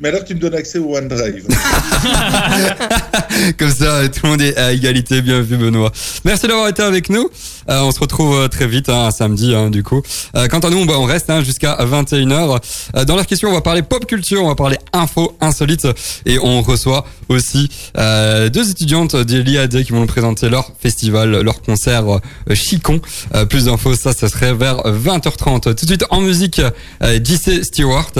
Mais alors tu me donnes accès au OneDrive. <laughs> Comme ça, tout le monde est à égalité. Bien vu, Benoît. Merci d'avoir été avec nous. Euh, on se retrouve euh, très vite, hein, samedi, hein, du coup. Euh, quant à nous, bah, on reste hein, jusqu'à 21h. Euh, dans la question, on va parler pop culture, on va parler info insolite et on reçoit aussi euh, deux étudiantes de l'IAD qui vont nous présenter leur festival, leur concert euh, Chicon. Euh, plus d'infos, ça, ça serait vers 20h30. Tout de suite en musique, euh, JC Stewart.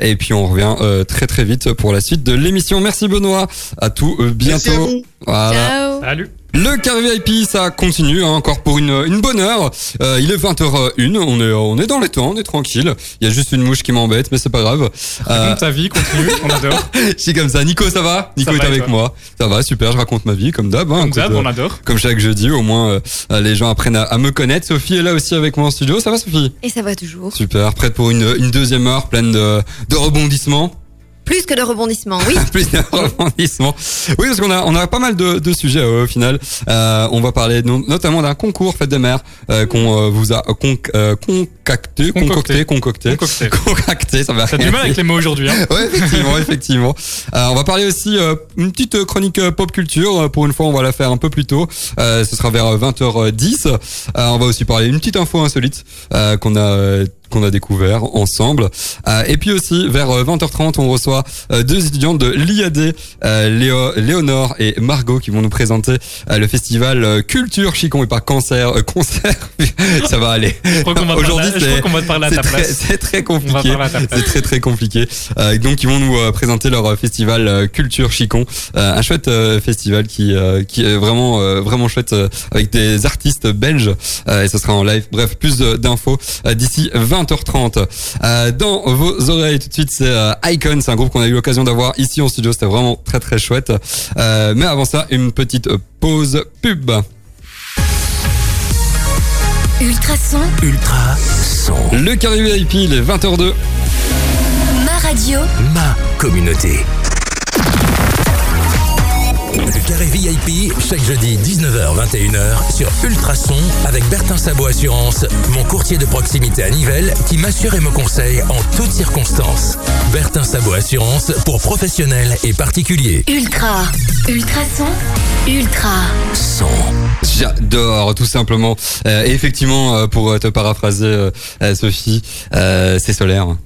Et puis on revient euh, très très vite pour la suite de l'émission. Merci Benoît. À tout euh, Merci à bientôt. vous. Voilà. Ciao. Salut. Le carré VIP, ça continue hein, encore pour une, une bonne heure. Euh, il est 20h01, on est, on est dans les temps, on est tranquille. Il y a juste une mouche qui m'embête, mais c'est pas grave. Euh, Raconte ta vie, continue, on adore. <laughs> je suis comme ça. Nico, ça va? Nico Ça est va, avec moi. Ça va, super, je raconte ma vie comme d'hab. hein, Comme d'hab, euh, on adore. comme chaque jeudi, au moins euh, les gens apprennent à, à me connaître. Sophie est là aussi avec moi en studio. Ça va Sophie? Et ça va toujours. Super, prête pour une, une deuxième heure pleine de, de rebondissements. Plus que de rebondissements, oui. <laughs> plus de rebondissements. Oui, parce qu'on a, on a pas mal de, de sujets euh, au final. Euh, on va parler no- notamment d'un concours Fête des Mères euh, qu'on euh, vous a con, euh, concacté, concocté, concocté, Concocté. concacté, ça va T'as du mal avec les mots aujourd'hui, hein. <laughs> Ouais, effectivement, effectivement. Euh, on va parler aussi euh, une petite chronique euh, pop culture. Pour une fois, on va la faire un peu plus tôt. Euh, ce sera vers 20h10. Euh, on va aussi parler une petite info insolite euh, qu'on a euh, qu'on a découvert ensemble. Euh, et puis aussi vers euh, 20h30, on reçoit euh, deux étudiantes de l'IAD, euh, Léo, Léonore et Margot, qui vont nous présenter euh, le festival euh, Culture Chicon et pas Cancer, euh, concert. <laughs> Ça va aller. Aujourd'hui, c'est- très, compliqué. C'est très très compliqué. Euh, donc ils vont nous euh, présenter leur euh, festival euh, Culture Chicon, Euh, un chouette euh, festival qui euh, qui est vraiment euh, vraiment chouette euh, avec des artistes belges euh, et ce sera en live. Bref, plus euh, d'infos euh, d'ici 20h30. Euh, dans vos oreilles tout de suite, c'est euh, Icon, c'est un groupe qu'on a eu l'occasion d'avoir ici en studio, c'était vraiment très très chouette. Euh, mais avant ça, une petite pause pub. Ultrason, Ultra son. Le carré VIP, il est 20h02. ma radio, Ma communauté. Le carré VIP, chaque jeudi 19h-21h sur Ultrason avec Bertin Sabot Assurance, mon courtier de proximité à Nivelles qui m'assure et me conseille en toutes circonstances. Bertin Sabot Assurance pour professionnels et particuliers. ultra, ultrason, ultra. Son. J'adore, tout simplement. Euh, et effectivement, euh, pour te paraphraser, euh, euh, Sophie, euh, c'est solaire. <laughs>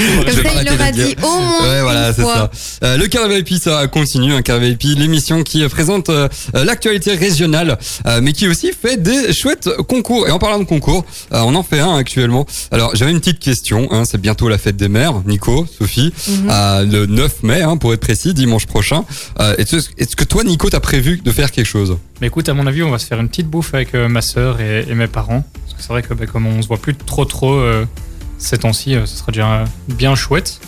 Comme ça, il l'aura dit au moins Ouais, voilà, une c'est fois. ça. Euh, le Carré VIP, ça continue, un VIP, l'émission qui présente euh, l'actualité régionale, euh, mais qui aussi fait des chouettes concours. Et en parlant de concours, euh, on en fait un actuellement. Alors, j'avais une petite question. Hein, c'est bientôt la fête des mères, Nico, Sophie, Mhm. le 9 mai, hein, pour être précis, dimanche prochain. Est-ce, que toi, Nico, t'as prévu de faire quelque chose? Mais écoute, à mon avis, on va se faire une petite bouffe avec euh, ma sœur et, et mes parents. Parce que c'est vrai que bah, comme on se voit plus trop trop euh, ces temps-ci, euh, ce sera déjà bien chouette.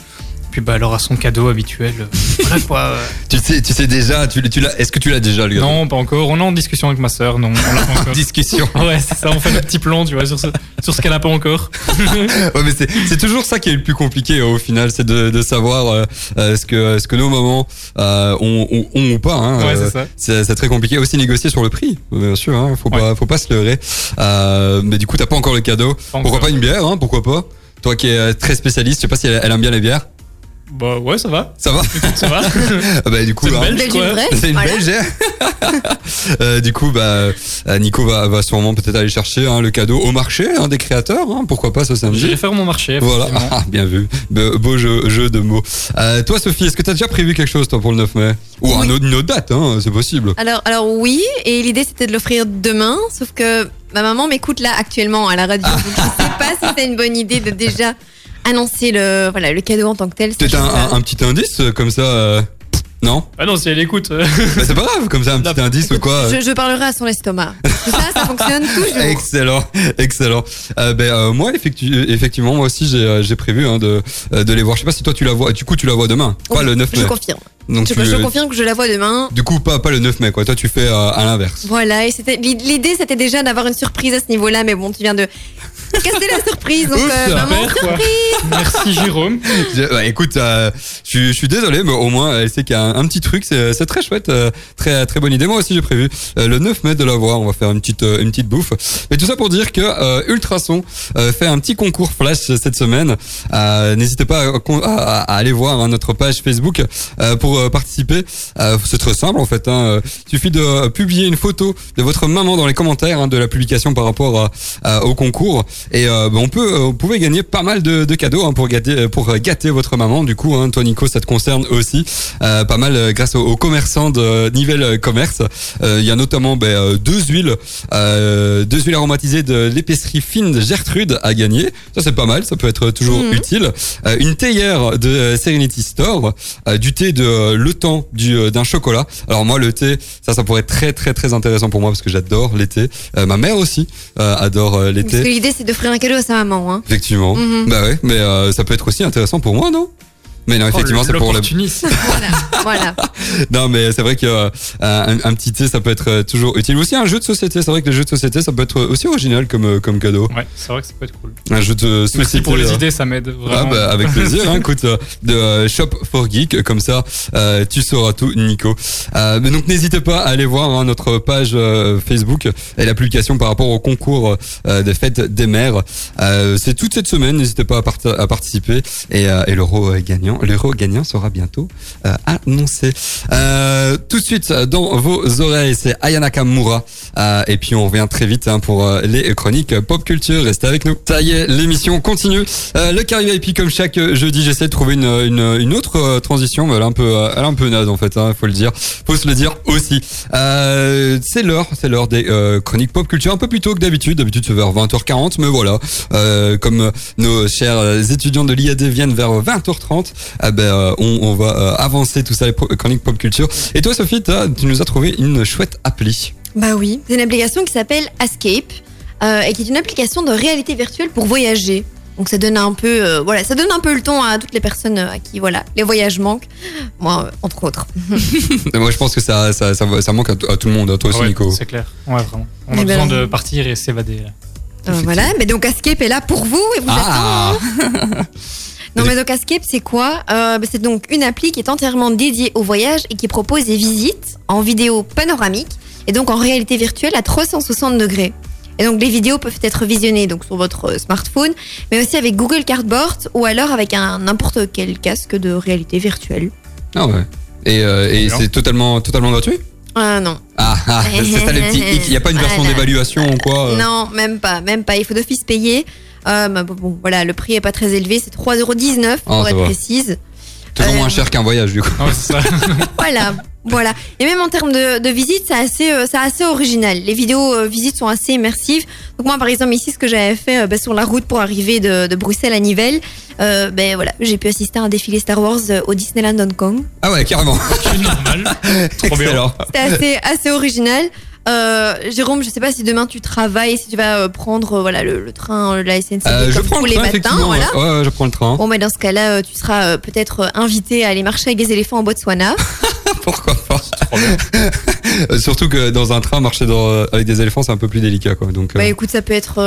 Puis bah, elle aura son cadeau habituel. euh, <laughs> voilà quoi. Tu sais, tu sais déjà, tu, tu l'as, est-ce que tu l'as déjà, le gars? Non, pas encore. On est en discussion avec ma sœur. Non, on l'a pas <laughs> encore. Discussion. <laughs> Ouais, c'est ça. On fait le petit plan, tu vois, sur ce, sur ce qu'elle a pas encore. Ouais, mais c'est, toujours ça qui est le plus compliqué au final, c'est de, de savoir euh, euh, ce que ce que nos mamans euh, ont, ont, ont ou pas. Hein, Ouais, c'est ça. c'est, très compliqué aussi négocier sur le prix, bien sûr. Hein, faut Ouais. pas faut pas se leurrer. Mais du coup, t'as pas encore le cadeau. pourquoi encore. pas une bière hein, Pourquoi pas? Toi qui es très spécialiste, je sais pas si elle, elle aime bien les bières. Bah ouais, ça va. Ça va Ça va. Ah <laughs> Bah du coup, C'est une hein, belle- Belge c'est une voilà. belge. hein <laughs> Euh, du coup, bah euh, Nico va, va sûrement peut-être aller chercher hein, le cadeau au marché hein, des créateurs. Hein, pourquoi pas ce samedi J'irai faire mon marché. Voilà, effectivement. ah, <laughs> bien vu. Be- beau jeu, jeu de mots. Euh, toi, Sophie, est-ce que tu as déjà prévu quelque chose, toi, pour le 9 mai? Ou un autre, une autre date, hein, c'est possible. Alors, alors oui, et l'idée c'était de l'offrir demain, sauf que ma maman m'écoute là actuellement à la radio, donc je sais pas si c'est une bonne idée de déjà annoncer le, voilà, le cadeau en tant que tel. Peut-être je un, un- un petit indice, euh, comme ça. euh, Non Ah non, si elle écoute. euh, bah, C'est pas grave, comme ça, un <laughs> petit Non. indice ou quoi. euh. Je, je parlerai à son estomac. Parce que ça, ça fonctionne toujours. Excellent, excellent. Euh, ben euh, moi, effectu- effectivement, moi aussi, j'ai euh, j'ai prévu hein, de euh, de les voir. Je sais pas si toi tu la vois. Du coup, tu la vois demain, pas Oui, le 9 Je mai. confirme. Donc Je, tu- je confirme que je la vois demain. Du coup, pas pas le 9 mai, quoi. Toi, tu fais euh, à l'inverse. Voilà, et c'était l'idée, c'était déjà d'avoir une surprise à ce niveau-là, mais bon, tu viens de cassé la surprise. Donc, euh, maman, Super, quoi. Merci Jérôme. Je- ouais, écoute, euh, je, suis- je suis désolé, mais au moins, elle sait qu'il y a un, un petit truc, c'est c'est très chouette, euh, très très bonne idée. Moi aussi, j'ai prévu euh, le 9 mai de la voir. On va faire une petite euh, une petite bouffe. Mais tout ça pour dire que euh, Ultrason euh, fait un petit concours flash cette semaine. Euh, N'hésitez pas à, à- à aller voir hein, notre page Facebook euh, pour euh, participer. Euh, c'est très simple en fait. Hein. Il suffit de publier une photo de votre maman dans les commentaires hein, de la publication par rapport à- à- au concours et euh, ben, on peut, euh, vous pouvez gagner pas mal de, de cadeaux hein, pour gâter, pour euh, gâter votre maman. Du coup, hein, toi Nico, ça te concerne aussi euh, pas mal euh, grâce aux, aux commerçants de Nivelle Commerce. Euh, Il y a notamment ben, euh, deux huiles, euh, deux huiles aromatisées de l'épicerie fine de Gertrude à gagner. Ça c'est pas mal, ça peut être toujours Mhm. utile. Euh, une théière de euh, Serenity Store, euh, du thé de euh, le temps du euh, d'un chocolat. Alors moi le thé, ça ça pourrait être très très très intéressant pour moi parce que j'adore l'été. Euh, ma mère aussi euh, adore euh, l'été. l'idée, c'est d'offrir un cadeau à sa maman. Hein. Effectivement. Mhm. Bah ouais, mais euh, ça peut être aussi intéressant pour moi, non? Mais non, effectivement, Oh, c'est pour le. <laughs> Voilà. voilà. <laughs> Non, mais c'est vrai que euh, un, un petit thé, ça peut être euh, toujours utile. Aussi un jeu de société. C'est vrai que les jeux de société, ça peut être aussi original comme euh, comme cadeau. Ouais, c'est vrai que ça peut être cool. Un jeu de société. Merci pour les euh, idées, ça m'aide Ah vraiment. bah, avec <laughs> plaisir, hein, écoute, euh, de Shop for Geek, comme ça euh, tu sauras tout, Nico. Euh, mais donc n'hésitez pas à aller voir hein, notre page euh, Facebook et la publication par rapport au concours euh, des fêtes des mères. Euh, C'est toute cette semaine, n'hésitez pas à, part- à participer et, euh, et l'euro euh, gagnant, l'euro gagnant sera bientôt euh, annoncé. Euh, tout de suite dans vos oreilles, c'est Ayana Kamura euh, et puis on revient très vite hein, pour euh, les chroniques pop culture. Restez avec nous. Ça y est, l'émission continue. Euh, le Carré VIP comme chaque jeudi, j'essaie de trouver une, une, une autre euh, transition, mais elle est un peu, euh, elle est un peu naze en fait. Hein, faut le dire, faut se le dire aussi. Euh, c'est l'heure, c'est l'heure des euh, chroniques pop culture, un peu plus tôt que d'habitude. D'habitude c'est vers 20h40, mais voilà, euh, comme euh, nos chers euh, étudiants de l'IAD viennent vers 20h30, eh ben euh, on, on va euh, avancer tout ça les pro- chroniques pop culture. Et toi Sophie, tu nous as trouvé une chouette appli. Bah oui. C'est une application qui s'appelle Escape euh, et qui est une application de réalité virtuelle pour voyager. Donc ça donne un peu, euh, voilà, ça donne un peu le ton à toutes les personnes euh, à qui, voilà, les voyages manquent. Moi, euh, entre autres. <laughs> Moi je pense que ça, ça, ça, ça manque à, tout le monde, à toi aussi Ouais, Nico. C'est clair. Ouais, vraiment. On a ben, besoin de partir et s'évader. là. Euh, voilà. Mais donc Escape est là pour vous et vous Ah attend. <laughs> Non mais donc Escape c'est quoi Euh, bah, C'est donc une appli qui est entièrement dédiée au voyage et qui propose des visites en vidéo panoramique et donc en réalité virtuelle à 360 degrés. Et donc les vidéos peuvent être visionnées donc sur votre euh, smartphone, mais aussi avec Google Cardboard ou alors avec un n'importe quel casque de réalité virtuelle. Ah ouais. Et, euh, et c'est totalement, totalement gratuit? Ah non. Ah, ah c'est ça les petits. Il n'y a pas une <laughs> version Voilà. d'évaluation ou quoi euh? Non, même pas, même pas. Il faut d'office payer. Euh, bah, bon, bon, voilà, le prix est pas très élevé, c'est 3,19€ pour Ah, être va. précise. Toujours Euh, moins cher qu'un voyage du coup. Ah ça. <laughs> Voilà, voilà. Et même en termes de, de visite, c'est assez, euh, c'est assez original. Les vidéos euh, visites sont assez immersives. Donc moi, par exemple, ici, ce que j'avais fait euh, bah, sur la route pour arriver de, de Bruxelles à Nivelles, euh, ben voilà, j'ai pu assister à un défilé Star Wars euh, au Disneyland Hong Kong. Ah ouais, carrément. C'est normal. <laughs> Trop bien. Excellent. C'était assez, assez original. Euh, Jérôme, je sais pas si demain tu travailles, si tu vas euh, prendre euh, voilà le, le train, la SNCF Euh, je comme prends tous le les train, matins, effectivement. voilà. Ouais, ouais, je prends le train. Bon, mais dans ce cas-là, tu seras peut-être invité à aller marcher avec des éléphants en Botswana. <laughs> Pourquoi pas? Surtout que dans un train, marcher dans, avec des éléphants, c'est un peu plus délicat quoi. Donc, Bah écoute, ça peut être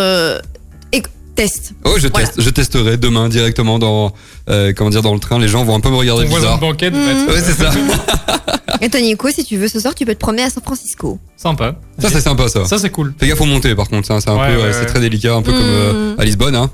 euh, éc- test. oh, je voilà. teste, je testerai demain directement dans, euh, comment dire, dans le train. Les gens vont un peu me regarder voisin bizarre. banquette, Mhm. Ouais, c'est ça. <laughs> Et toi, Nico, si tu veux ce soir, tu peux te promener à San Francisco. Sympa. Ça, c'est sympa ça. Ça, c'est cool. Fais gaffe au monter par contre, ça, c'est un Ouais, peu, ouais, c'est ouais. très délicat, un peu comme euh, Mm. à Lisbonne, hein.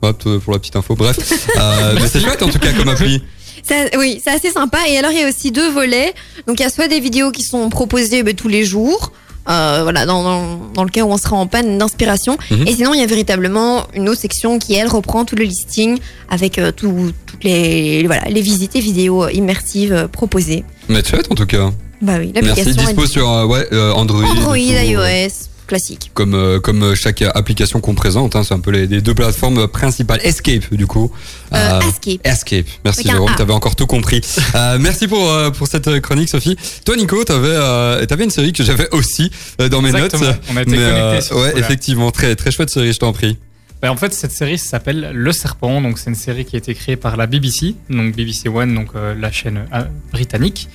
Pour la petite info. Bref, <laughs> euh, mais c'est chouette en tout cas comme appli. Ça- oui, c'est assez sympa. Et alors, il y a aussi deux volets. Donc, il y a soit des vidéos qui sont proposées bah, tous les jours. Euh, voilà, dans, dans, dans le cas où on sera en panne d'inspiration. Mhm. Et sinon, il y a véritablement une autre section qui, elle, reprend tout le listing avec euh, tout- toutes les, voilà, les visites et vidéos immersives euh, proposées. Mais chouette en tout cas. Bah oui, Merci. l'application Dispo est sur euh, ouais, Android. Android, iOS, classique. Comme, euh, comme chaque application qu'on présente, hein, c'est un peu les, les deux plateformes principales. Escape, du coup. Euh, Euh, Escape. Escape. Merci Avec Jérôme, t'avais encore tout compris. Euh, merci pour euh, pour cette chronique, Sophie. Toi, Nico, t'avais euh, t'avais une série que j'avais aussi euh, dans mes Exactement. notes. On a été Mais, connectés euh, sur ouais, effectivement, très très chouette série, je t'en prie. Bah, en fait, cette série s'appelle Le Serpent. Donc, c'est une série qui a été créée par la BBC, donc BBC One, donc euh, la chaîne euh, britannique.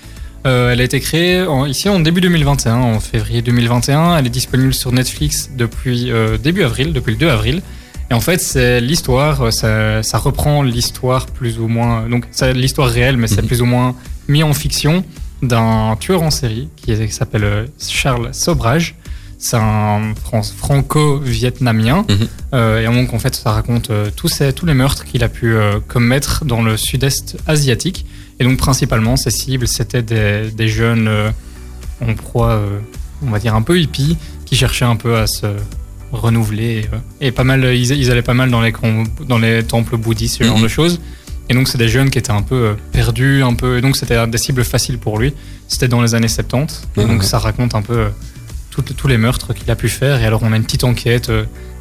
Euh, elle a été créée en- ici en début 2021, en février 2021. Elle est disponible sur Netflix depuis euh, début avril, depuis le 2 avril. Et en fait, c'est l'histoire, euh, ça, ça reprend l'histoire plus ou moins. Donc, c'est l'histoire réelle, mais c'est Mhm. plus ou moins mis en fiction d'un tueur en série qui, s'appelle Charles Sobrage. C'est un Fran- franco-vietnamien. Mhm. Euh, et donc, en fait, ça raconte tous, ces, tous les meurtres qu'il a pu commettre dans le sud-est asiatique. Et donc, principalement, ses cibles, c'était des, des jeunes euh, en proie, euh, on va dire, un peu hippies, qui cherchaient un peu à se renouveler. Et, euh, et pas mal, ils, ils allaient pas mal dans les, com- dans les temples bouddhistes, ce genre Mhm. de choses. Et donc, c'est des jeunes qui étaient un peu perdus, un peu. Et donc, c'était des cibles faciles pour lui. C'était dans les années 70. Et Mhm. donc, ça raconte un peu tous les meurtres qu'il a pu faire. Et alors, on a une petite enquête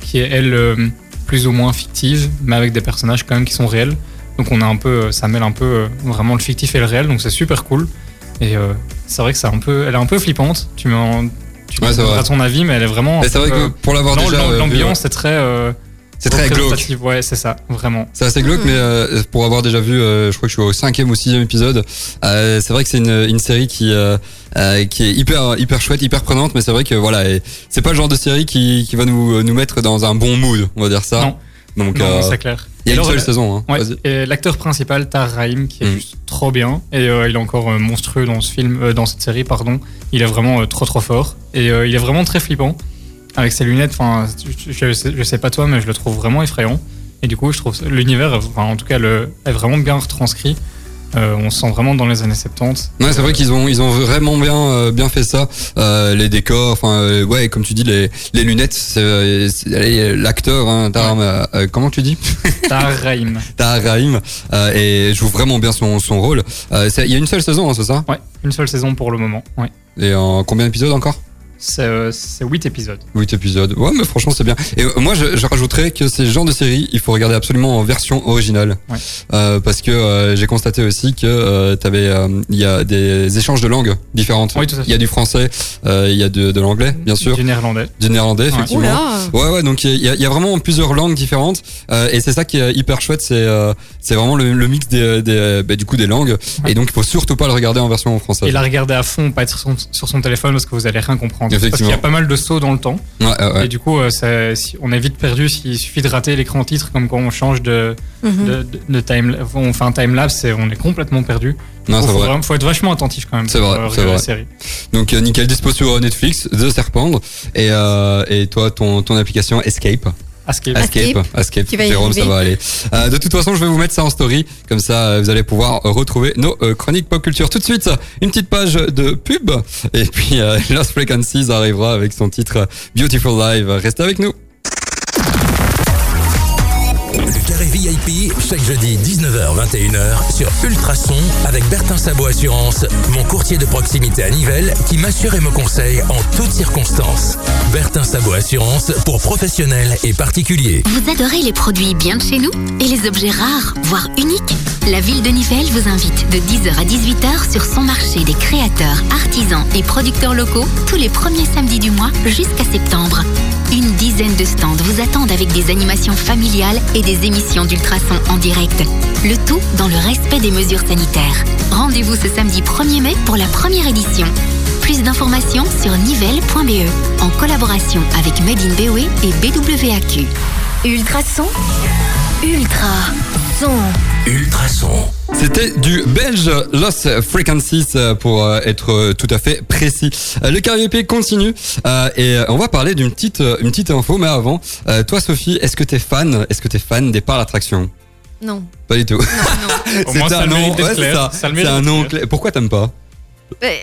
qui est, elle, plus ou moins fictive, mais avec des personnages quand même qui sont réels. Donc, on a un peu. euh, Ça mêle un peu euh, vraiment le fictif et le réel. Donc, c'est super cool. Et euh, c'est vrai que c'est un peu. Elle est un peu flippante. Tu me. en- Tu Ouais, donneras ton avis, mais elle est vraiment. C'est vrai que pour l'avoir déjà. L'ambiance est très. euh, C'est très glauque. Ouais, c'est ça, vraiment. C'est assez glauque, mais euh, pour avoir déjà vu, euh, je crois que je suis au cinquième ou sixième épisode, euh, c'est vrai que c'est une, une série qui qui est hyper hyper chouette, hyper prenante, mais c'est vrai que voilà, c'est pas le genre de série qui, qui va nous nous mettre dans un bon mood, on va dire ça. Non. Donc Non, euh, c'est clair. il y a une Alors, seule euh, saison. Hein. Ouais, l'acteur principal, Tar Rahim, qui est Mm. juste trop bien. Et euh, il est encore euh, monstrueux dans ce film, dans cette série, pardon. Il est vraiment trop trop fort. Et il est vraiment très flippant. Avec ses lunettes, enfin, je, je, sais- je sais pas toi, mais je le trouve vraiment effrayant. Et du coup, je trouve l'univers, en tout cas, le, est vraiment bien retranscrit. Euh, on se sent vraiment dans les années 70. Ouais, c'est vrai qu'ils ont ils ont vraiment bien euh, bien fait ça. Euh, les décors, enfin ouais, comme tu dis les les lunettes, l'acteur, hein, comment tu dis <laughs> Rahim. Tahar Rahim, euh, et joue vraiment bien son son rôle. Il y a une seule saison, hein, c'est ça Ouais, une seule saison pour le moment. Ouais. Et en combien d'épisodes encore C'est euh, c'est 8 épisodes. 8 épisodes. Ouais, mais franchement, c'est bien. Et euh, moi, je, je rajouterais que ces genres de séries, il faut regarder absolument en version originale. Ouais. Euh, parce que euh, j'ai constaté aussi que euh, t'avais, euh, il y a des échanges de langues différentes. Oui, tout à fait. Il y a du français, euh, il y a de, de l'anglais, bien sûr, Du néerlandais. du néerlandais, effectivement. Ouais, ouais, donc il y, a- il y a vraiment plusieurs langues différentes euh, et c'est ça qui est hyper chouette, c'est euh, c'est vraiment le, le mix des, des bah, du coup des langues Ouais. et donc il faut surtout pas le regarder en version française. Et la regarder à fond, pas être sur son, sur son téléphone parce que vous allez rien comprendre. Parce qu'il y a pas mal de sauts dans le temps. Ouais, ouais, ouais. Et du coup, euh, ça- si- on est vite perdu s'il suffit de rater l'écran titre, comme quand on change de, de, de- de time, on fait un time lapse et on est complètement perdu. Non, Il c'est faut, vrai. vraiment- faut être vachement attentif quand même. C'est pour, vrai, euh, c'est la série. Donc euh, nickel dispo sur Netflix, The Serpent et euh, et toi ton ton application Escape. Escape. Escape, Escape, Jérôme, ça va aller. Euh, de toute façon, je vais vous mettre ça en story, comme ça euh, vous allez pouvoir euh, retrouver nos euh, chroniques pop culture. Tout de suite, une petite page de pub, et puis euh, <laughs> Lost Frequencies arrivera avec son titre Beautiful Live. Restez avec nous. VIP, chaque jeudi 19h-21h sur Ultrason avec Bertin Sabot Assurance, mon courtier de proximité à Nivelles qui m'assure et me conseille en toutes circonstances. Bertin Sabot Assurance pour professionnels et particuliers. Vous adorez les produits bien de chez nous et les objets rares, voire uniques? La ville de Nivelles vous invite de 10h à 18h sur son marché des créateurs, artisans et producteurs locaux tous les premiers samedis du mois jusqu'à septembre. Une dizaine de stands vous attendent avec des animations familiales et des émissions d'ultrasons en direct. Le tout dans le respect des mesures sanitaires. Rendez-vous ce samedi 1er mai pour la première édition. Plus d'informations sur nivelle.be en collaboration avec Made in BOE et BWAQ. Ultrason? Ultra son. Ultrason. C'était du belge Lost Frequencies euh, pour euh, être euh, tout à fait précis. Le carré continue et on va parler d'une petite une petite info mais avant toi Sophie, est-ce que t'es fan Est-ce que t'es fan des parcs d'attraction Non, Pas du tout. non, <laughs> C'est un nom, ouais, clair. ça. Ça un clair. Pourquoi t'aimes pas? Mais,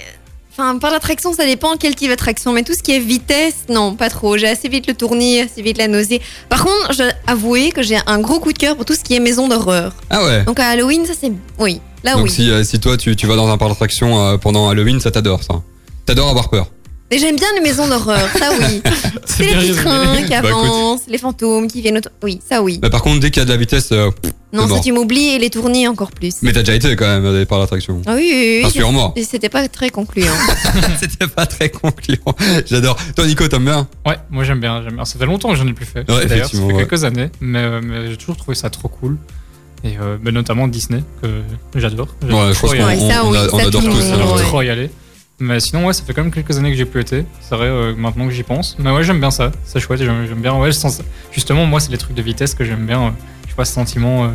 Enfin, par l'attraction, ça dépend quel type d'attraction. Mais tout ce qui est vitesse, non, pas trop. J'ai assez vite le tournis, assez vite la nausée. Par contre, je dois avouer que j'ai un gros coup de cœur pour tout ce qui est maison d'horreur. Ah ouais. Donc à Halloween, ça c'est. Oui, là Donc oui. si euh, si toi tu tu vas dans un parc d'attraction euh, pendant Halloween, ça t'adore ça. T'adores avoir peur. Mais j'aime bien les maisons d'horreur, ça oui. <laughs> C'est les petits trains qui Bah, avancent, les fantômes qui viennent autour. Oui, ça oui. Mais par contre, dès qu'il y a de la vitesse, euh, pff, Non, c'est ça mort. tu m'oublies et les tournis encore plus. mais t'as déjà été quand même parcs d'attraction. Ah oui, oui, oui. Rassure-moi. Et C'était pas très concluant. <laughs> C'était pas très concluant. J'adore. Toi Nico, t'aimes bien? Ouais, moi j'aime bien, j'aime bien. Ça fait longtemps que j'en ai plus fait. Ouais, D'ailleurs, ça effectivement, fait ouais. quelques années, mais, euh, mais j'ai toujours trouvé ça trop cool. Et euh, mais notamment Disney, que j'adore. J'adore Ouais, je trop pense y qu'on Ouais, aller. ça, on oui, a- on ça, adore tout le tous. monde, J'adore ouais. trop y aller. Mais sinon, ouais, ça fait quand même quelques années que j'ai plus été. C'est vrai, euh, maintenant que j'y pense. Mais ouais, j'aime bien ça. C'est chouette. J'aime bien. Ouais, sens- Justement, moi, c'est les trucs de vitesse que j'aime bien. euh, Je sais ce sentiment.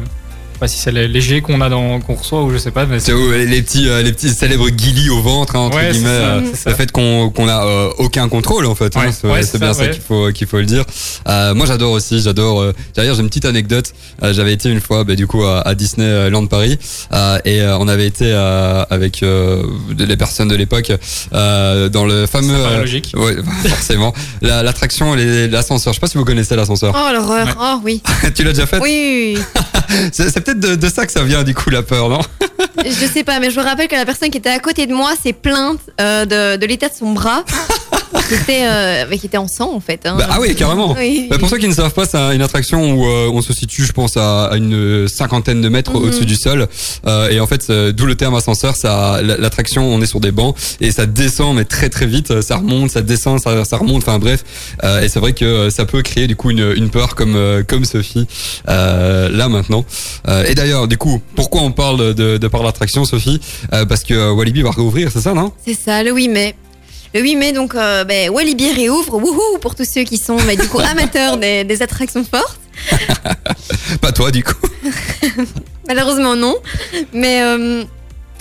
Je sais pas si c'est les léger qu'on a dans qu'on reçoit ou je sais pas. Mais C'est où les, petits, euh, les petits célèbres guilis au ventre, hein, entre Ouais, c'est guillemets. ça, euh, c'est le fait qu'on qu'on a euh, aucun contrôle en fait. hein, c'est ouais, c'est c'est bien ça, ça, ouais. qu'il faut qu'il faut le dire. Euh, moi j'adore aussi, j'adore. Euh, D'ailleurs j'ai une petite anecdote. Euh, J'avais été une fois, bah, du coup à, à Disneyland Paris euh, et euh, on avait été euh, avec euh, les personnes de l'époque euh, dans le fameux. Euh, logique. Ouais, <laughs> forcément. La- L'attraction, les- l'ascenseur. Je sais pas si vous connaissez l'ascenseur. Oh l'horreur. Ouais. Oh oui. <laughs> tu l'as déjà fait? Oui, oui, C'est c'est peut-être de, de ça que ça vient du coup la peur, non? Je sais pas, mais je me rappelle que la personne qui était à côté de moi s'est plainte euh, de, de l'état de son bras, <laughs> qui était, euh, mais qui était en sang en fait. hein. Bah, Ah oui, carrément. Oui. Bah, pour ceux qui ne savent pas, c'est une attraction où euh, on se situe, je pense, à, à une cinquantaine de mètres Mhm. au-dessus du sol. Euh, et en fait, euh, d'où le terme ascenseur. Ça, l'attraction, on est sur des bancs et ça descend, mais très très vite. Ça remonte, ça descend, ça, ça remonte. Enfin bref. Euh, et c'est vrai que euh, ça peut créer du coup une, une peur comme comme Sophie euh, là maintenant. Euh, et d'ailleurs, du coup, pourquoi on parle de, de par l'attraction, Sophie? Euh, Parce que Walibi va rouvrir, c'est ça, non? C'est ça, le 8 mai. Le 8 mai, donc, euh, ben, Walibi réouvre, wouhou, pour tous ceux qui sont ben, du coup <laughs> amateurs des, des attractions fortes. <laughs> Pas toi, du coup. <laughs> Malheureusement, non. Mais, euh,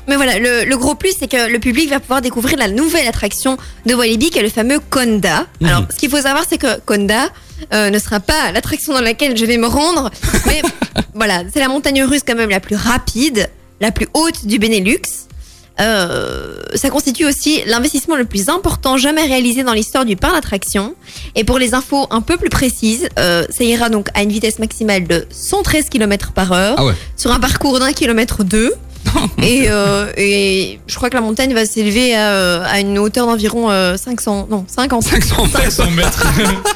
mais voilà, le, le gros plus, c'est que le public va pouvoir découvrir la nouvelle attraction de Walibi, qui est le fameux Konda. Mhm. Alors, ce qu'il faut savoir, c'est que Konda euh, ne sera pas l'attraction dans laquelle je vais me rendre, mais voilà, c'est la montagne russe quand même la plus rapide, la plus haute du Benelux. Euh, ça constitue aussi l'investissement le plus important jamais réalisé dans l'histoire du parc d'attractions. Et pour les infos un peu plus précises, euh, ça ira donc à une vitesse maximale de 113 km par heure Ah ouais. sur un parcours d'un kilomètre deux. <laughs> et, euh, et je crois que la montagne va s'élever à, à une hauteur d'environ euh, 500, non 50, 500 mètres. 500 mètres.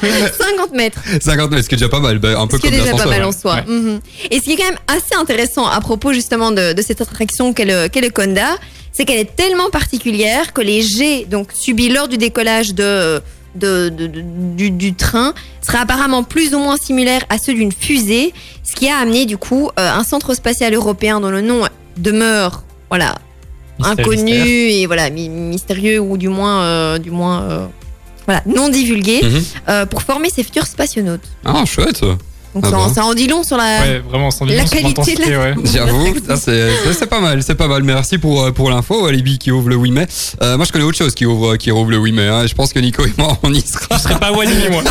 <laughs> 50 mètres. 50 mètres, ce qui est déjà pas mal. Bah, un peu Ce qui est déjà pas mal en soi. Ouais. Mhm. Et ce qui est quand même assez intéressant à propos justement de, de cette attraction qu'est le, le Conda, c'est qu'elle est tellement particulière que les jets donc subis lors du décollage de, de, de- de- du, du train seraient apparemment plus ou moins similaires à ceux d'une fusée, ce qui a amené du coup euh, un centre spatial européen dont le nom demeure voilà Mystère, inconnu mystère. et voilà mystérieux ou du moins euh, du moins euh, voilà non divulgué Mhm. euh, pour former ces futurs spationautes. Ah, chouette. Donc Ah ça, en- bon ça en dit long sur la. Ouais, vraiment, sans La dire sur qualité de l'intensité, ouais. J'avoue, c'est pas mal, c'est pas mal. Merci pour euh, pour l'info, Alibi qui ouvre le 8 mai. Euh, moi, je connais autre chose qui ouvre qui rouvre le 8 mai. Hein. Je pense que Nico et moi, on y sera. Je serais pas Walibi, moi.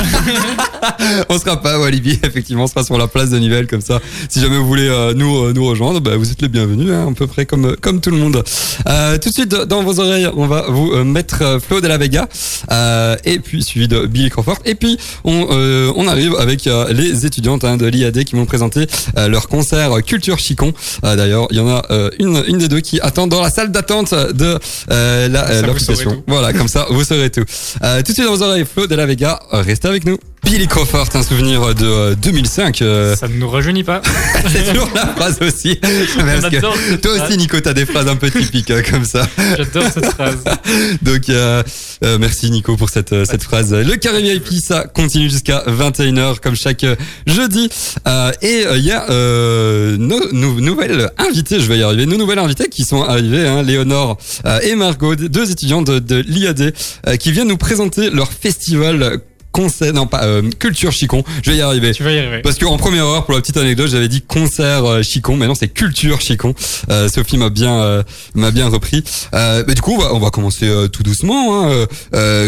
<laughs> on sera pas à Walibi, effectivement, on sera sur la place de Nivelles comme ça. Si jamais vous voulez euh, nous euh, nous rejoindre, bah, vous êtes les bienvenus, hein, à peu près comme comme tout le monde. Euh, tout de suite dans vos oreilles, on va vous euh, mettre euh, Flo de la Vega euh, et puis suivi de Billy Crawford et puis on euh, on arrive avec euh, les étudiantes hein, de l'IAD qui vont présenter euh, leur concert Culture Chicon. Euh, D'ailleurs, il y en a euh, une une des deux qui attend dans la salle d'attente de euh, la l'application. Voilà, comme ça vous saurez tout. Euh, tout de suite dans vos oreilles, Flo de la Vega, restez avec nous. Billy Crawford, un souvenir de euh, 2005. euh, Ça ne nous rajeunit pas. <laughs> c'est toujours la phrase aussi. Parce que J'adore cette toi phrase. aussi, Nico, t'as des phrases un peu typiques euh, comme ça. J'adore cette phrase. <laughs> Donc, euh, euh, merci Nico pour cette, euh, cette phrase. Le carré VIP, ça continue jusqu'à 21h comme chaque euh, jeudi. Euh, et euh, il y a euh, nos, nos nouvelles invitées, je vais y arriver, nos nouvelles invitées qui sont arrivées, hein, Léonore euh, et Margot, deux étudiantes de, de l'IAD, euh, qui viennent nous présenter leur festival concert, non pas euh, culture chicon. Je vais y arriver. Tu vas y arriver. Parce qu'en première heure, pour la petite anecdote, j'avais dit concert euh, chicon, mais non, c'est culture chicon. Euh, Sophie m'a bien euh, m'a bien repris. Euh, mais du coup, on va, on va commencer euh, tout doucement. Hein,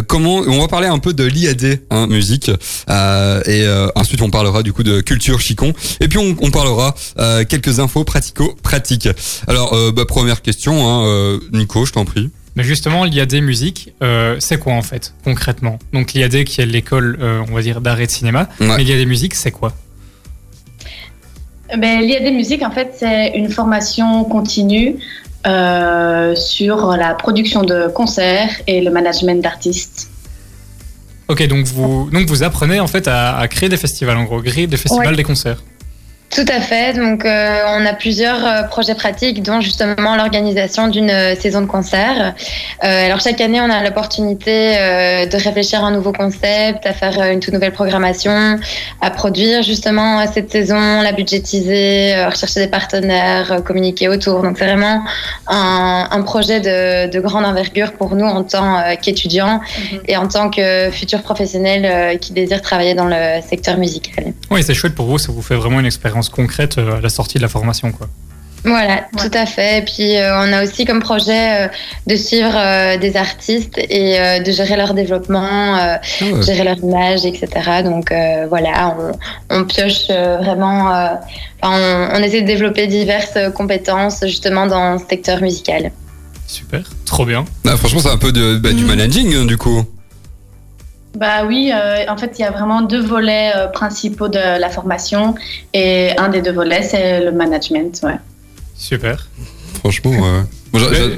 comment On va parler un peu de l'IAD, hein, musique, Euh, et euh, ensuite on parlera du coup de culture chicon. Et puis on, on parlera euh, quelques infos pratico-pratiques. Alors, euh, bah, première question, hein, euh, Nico, je t'en prie. Mais justement, l'IAD musique, euh, c'est quoi en fait, concrètement? Donc l'IAD qui est l'école, euh, on va dire, d'art et de cinéma. Ouais. Mais l'IAD musique, c'est quoi? Ben, L'IAD Musique, en fait, c'est une formation continue euh, sur la production de concerts et le management d'artistes. Ok, donc vous, donc vous apprenez en fait à, à créer des festivals, en gros, créer des festivals, Ouais. des concerts. Tout à fait. Donc, euh, on a plusieurs euh, projets pratiques, dont justement l'organisation d'une euh, saison de concert. Euh, alors, chaque année, on a l'opportunité euh, de réfléchir à un nouveau concept, à faire euh, une toute nouvelle programmation, à produire justement cette saison, la budgétiser, euh, rechercher des partenaires, euh, communiquer autour. Donc, c'est vraiment un, un projet de, de grande envergure pour nous en tant euh, qu'étudiants et en tant que futurs professionnels euh, qui désirent travailler dans le secteur musical. Oui, c'est chouette pour vous, ça vous fait vraiment une expérience concrète euh, à la sortie de la formation. Quoi. Voilà, tout à fait. Et puis euh, on a aussi comme projet euh, de suivre euh, des artistes et euh, de gérer leur développement, euh, Ah ouais. gérer leur image, etc. Donc euh, voilà, on, on pioche euh, vraiment, euh, on, on essaie de développer diverses compétences justement dans ce secteur musical. Super, trop bien. Ah, franchement, c'est un peu de, bah, du Mm. managing hein, du coup. Bah oui, euh, en fait, il y a vraiment deux volets euh, principaux de la formation et un des deux volets, c'est le management. Ouais. Super. Franchement,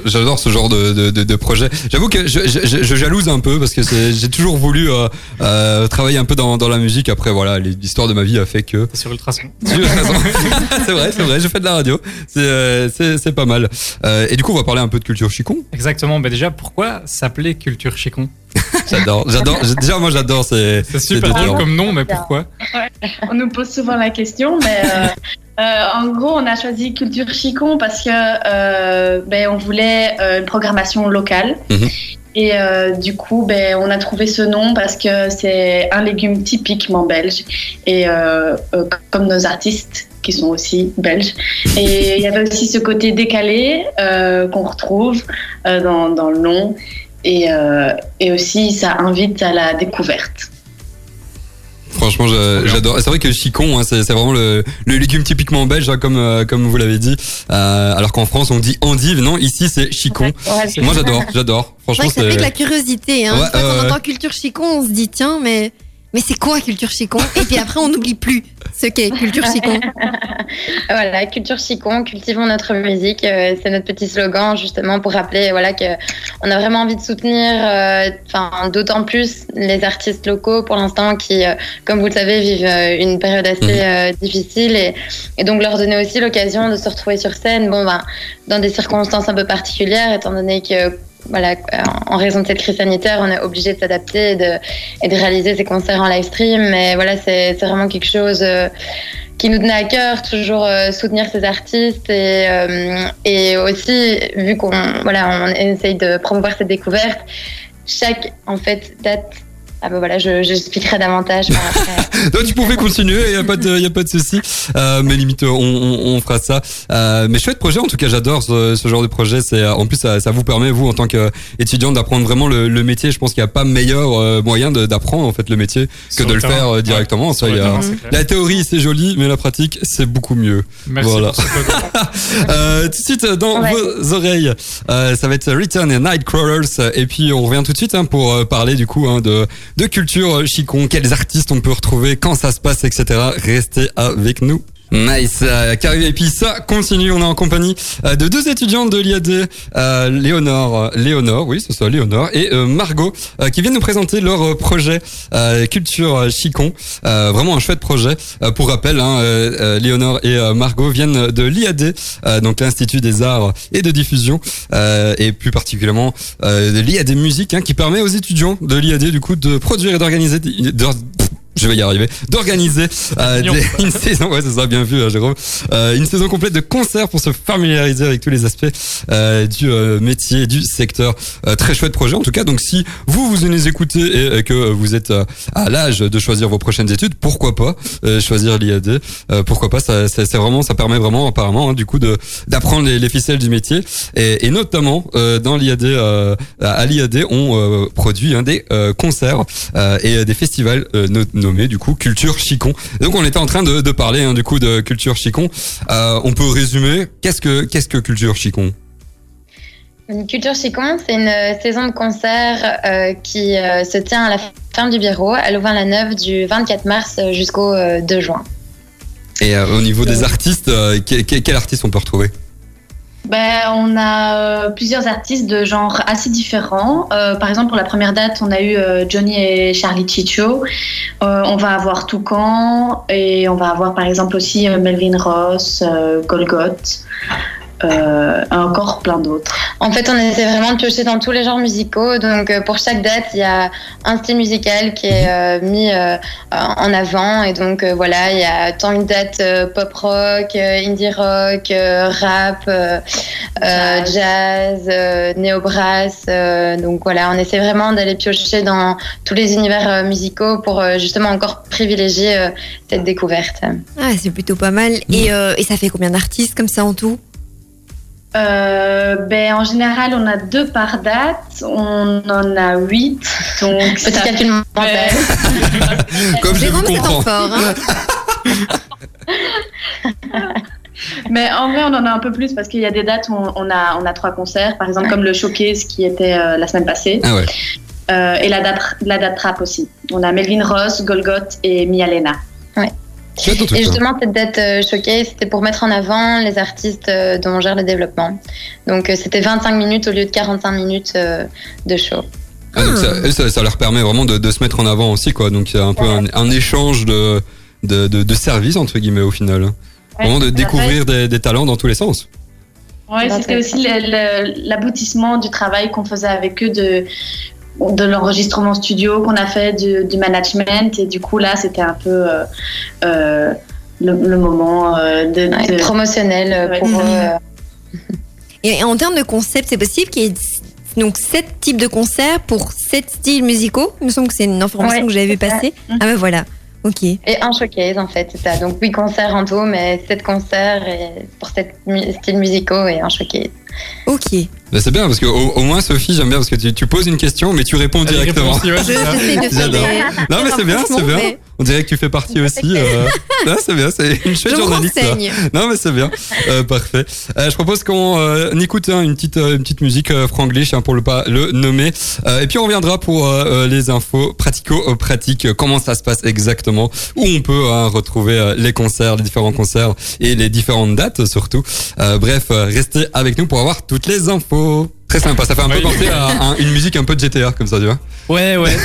j'adore ce genre de, de, de, de projet. J'avoue que je, je, je- je jalouse un peu parce que j'ai toujours voulu euh, euh, travailler un peu dans, dans la musique. Après, voilà, l'histoire de ma vie a fait que. C'est sur Ultrason. As raison. <laughs> c'est vrai, c'est vrai. Je fais de la radio. C'est euh, pas mal. Euh, et du coup, on va parler un peu de culture chicon. Exactement. Mais déjà, pourquoi s'appeler Culture Chicon? J'adore, j'adore. Déjà, moi, j'adore. C'est super termes. comme nom, mais pourquoi <laughs> On nous pose souvent la question, mais euh, euh, en gros, on a choisi Culture Chicon parce que euh, ben, on voulait euh, une programmation locale. Mhm. Et euh, du coup, ben, on a trouvé ce nom parce que c'est un légume typiquement belge. Et euh, euh, comme nos artistes qui sont aussi belges. Et il y avait aussi ce côté décalé euh, qu'on retrouve euh, dans, dans le nom. Et, euh, et aussi, ça invite à la découverte. Franchement, j'adore. C'est vrai que chicon, hein, c'est vraiment le, le légume typiquement belge, hein, comme euh, comme vous l'avez dit. Euh, alors qu'en France, on dit endive. Non, ici, c'est chicon. Ouais, Moi, j'adore, j'adore. Ouais, Franchement, ça fait de c'est. la curiosité. Hein. Ouais, fois qu'on ouais, entend culture chicon, on se dit tiens, mais mais c'est quoi culture chicon? Et puis après, on n'oublie plus ce qu'est culture chicon. <laughs> Voilà, culture chicon, cultivons notre musique, euh, c'est notre petit slogan justement pour rappeler voilà que on a vraiment envie de soutenir, euh, enfin d'autant plus les artistes locaux pour l'instant qui, euh, comme vous le savez, vivent euh, une période assez Mhm. euh, difficile et, et donc leur donner aussi l'occasion de se retrouver sur scène, bon ben dans des circonstances un peu particulières étant donné que voilà, en raison de cette crise sanitaire, on est obligé de s'adapter et de, réaliser ces concerts en live stream. Mais voilà, c'est c'est vraiment quelque chose euh, qui nous tenait à cœur, toujours euh, soutenir ces artistes et, euh, et aussi, vu qu'on voilà, on essaye de promouvoir cette découverte, chaque en fait date. Ah ben voilà, je- j'expliquerai davantage par <laughs> après. Non, tu pouvais continuer, il y a pas de, y a pas de souci. Euh, mais limite, on, on, on fera ça. Euh, mais chouette projet, en tout cas, j'adore ce, ce genre de projet. C'est euh, en plus, ça, ça vous permet vous, en tant qu'étudiant, d'apprendre vraiment le, le métier. Je pense qu'il n'y a pas meilleur euh, moyen d'apprendre en fait le métier que Sur de le terrain. faire euh, Ouais. directement. Ça, y a- terrain. La théorie, c'est joli, mais la pratique, c'est beaucoup mieux. Merci Voilà. <laughs> Euh, tout de suite dans Ouais. vos oreilles, euh, ça va être Return et Nightcrawlers. Et puis on revient tout de suite hein, pour parler du coup hein, de, de culture euh, chicon, quels artistes on peut retrouver, quand ça se passe, etc. Restez avec nous. Nice, euh, et puis ça continue, on est en compagnie euh, de deux étudiantes de l'IAD, euh, Léonore, Léonore, oui c'est ça, Léonore, et Margot, qui viennent nous présenter leur projet Culture Chicon, vraiment un chouette projet. Pour rappel, hein, Léonore et Margot viennent de l'IAD, donc l'Institut des Arts et de Diffusion, et plus particulièrement de l'IAD Musique, hein, qui permet aux étudiants de l'IAD du coup de produire et d'organiser je vais y arriver, d'organiser euh, <laughs> une saison, ouais c'est ça, bien vu hein, Jérôme, Euh, une saison complète de concerts pour se familiariser avec tous les aspects euh, du euh, métier, du secteur. Euh, très chouette projet en tout cas. Donc si vous vous nous écoutez et, et que vous êtes euh, à l'âge de choisir vos prochaines études, pourquoi pas euh, choisir l'IAD euh, Pourquoi pas? Ça, ça- c'est vraiment, ça permet vraiment apparemment hein, du coup de d'apprendre les, les ficelles du métier. Et, et notamment euh, dans l'IAD, euh, à l'IAD, on euh, produit hein, des euh, concerts euh, et des festivals euh, no- nommés du coup Culture Chicon. Et donc on était en train de, de parler hein, du coup de Culture Chicon. Euh, on peut résumer qu'est-ce que qu'est-ce que Culture Chicon? Une Culture Chicon, c'est une euh, saison de concert euh, qui euh, se tient à la ferme du Biérot, à Louvain-la-Neuve, du 24 mars euh, jusqu'au euh, 2 juin. Et euh, au niveau des artistes, euh, que- que- quel artiste on peut retrouver? Ben, on a euh, plusieurs artistes de genres assez différents. Euh, par exemple, pour la première date, on a eu euh, Johnny et Charlie Chicho. Euh, on va avoir Toucan et on va avoir par exemple aussi Melvin Ross, Golgoth, euh, et encore plein d'autres. En fait, on essaie vraiment de piocher dans tous les genres musicaux. Donc, euh, pour chaque date, il y a un style musical qui est euh, mis euh, en avant. Et donc, euh, voilà, il y a tant une date euh, pop rock, indie rock, euh, rap, jazz, euh, néo brass. euh, donc, voilà, on essaie vraiment d'aller piocher dans tous les univers euh, musicaux pour euh, justement encore privilégier euh, cette découverte. Ah, c'est plutôt pas mal. Et, euh, et ça fait combien d'artistes comme ça en tout? Euh, ben, en général, on a deux par date. On en a huit. Donc, <laughs> Petit ça calcul mental. <laughs> Comme je vous comprends. fort. Hein <laughs> Mais en vrai, on en a un peu plus parce qu'il y a des dates où on on a, on a trois concerts. Par exemple, comme le Showcase qui était euh, la semaine passée. Ah ouais. Euh, et la date, la date trap aussi. On a Melvin Ross, Golgoth et Mia Lena. Et justement, cette date euh, showcase, c'était pour mettre en avant les artistes euh, dont on gère le développement. Donc, euh, c'était 25 minutes au lieu de 45 minutes euh, de show. Ah, donc ça, et ça, ça leur permet vraiment de, de se mettre en avant aussi, quoi. Donc il y a un peu un, un échange de, de, de, de services, entre guillemets, au final. Vraiment de Ouais, découvrir des, des talents dans tous les sens. Ouais, c'était aussi l'aboutissement du travail qu'on faisait avec eux de, de l'enregistrement studio qu'on a fait, du, du management. Et du coup, là, c'était un peu euh, euh, le, le moment euh, de, Ouais, de- promotionnel pour euh, <laughs> Et en termes de concept, c'est possible qu'il y ait donc sept types de concerts pour sept styles musicaux? Il me semble que c'est une information Ouais, que j'avais passer. Mhm. Ah ben voilà. Ok. Et un showcase, en fait, c'est ça. Donc, 8 concerts en tout, mais 7 concerts et pour 7 styles musicaux et un showcase. Ok. Mais c'est bien parce que au, au moins Sophie, j'aime bien parce que tu, tu poses une question mais tu réponds directement. réponse, ouais, Je. Non mais c'est bien, c'est bien. mais On dirait que tu fais partie aussi. Euh... <laughs> non, c'est bien, c'est une chouette Je journaliste. Non mais c'est bien, Euh, parfait. Euh, je propose qu'on euh, on écoute hein, une petite une petite musique euh, franglish hein, pour le pas le nommer. Euh, et puis on reviendra pour les infos pratico-pratiques. euh, Comment ça se passe exactement? Où on peut hein, retrouver les concerts, les différents concerts et les différentes dates surtout. Euh, bref, restez avec nous pour avoir toutes les infos. Très sympa, ça fait un peu Oui. penser à un- une musique un peu de GTA comme ça, tu vois. Ouais, ouais.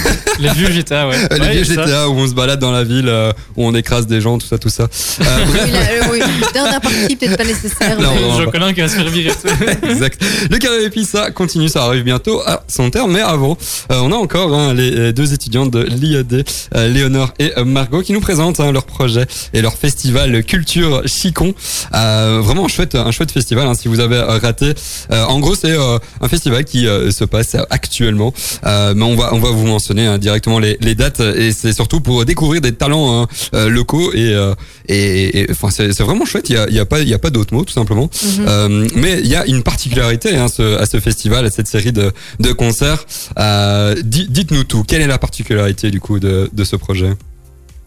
Les vieux GTA, ouais. <laughs> Euh, Ouais, les vieux ça. GTA où on se balade dans la ville, euh, où on écrase des gens, tout ça, tout ça. Euh, bref, Oui, là, euh, oui. Dernière partie, peut-être pas nécessaire. Non, mais- qui va se faire virer. <laughs> exact. Le carré ça continue, ça arrive bientôt à son terme. Mais avant, euh, on a encore hein, les, les deux étudiantes de l'IAD, euh, Léonore et euh, Margot, qui nous présentent hein, leur projet et leur festival Culture Chicon. Euh, vraiment un chouette, un chouette festival. hein, si vous avez euh, raté, Euh, en gros, c'est euh, un festival qui euh, se passe actuellement. Euh, mais on va, on va vous mentionner hein, directement les, les dates et c'est surtout pour découvrir des talents hein, euh, locaux et, euh, et, et- enfin c'est c'est vraiment chouette. Il y a, y a pas, il y a pas d'autres mots tout simplement. Mhm. Euh, mais il y a une particularité hein, ce- à ce festival, à cette série de, de concerts. Euh, di- Dites-nous tout. Quelle est la particularité du coup de, de ce projet?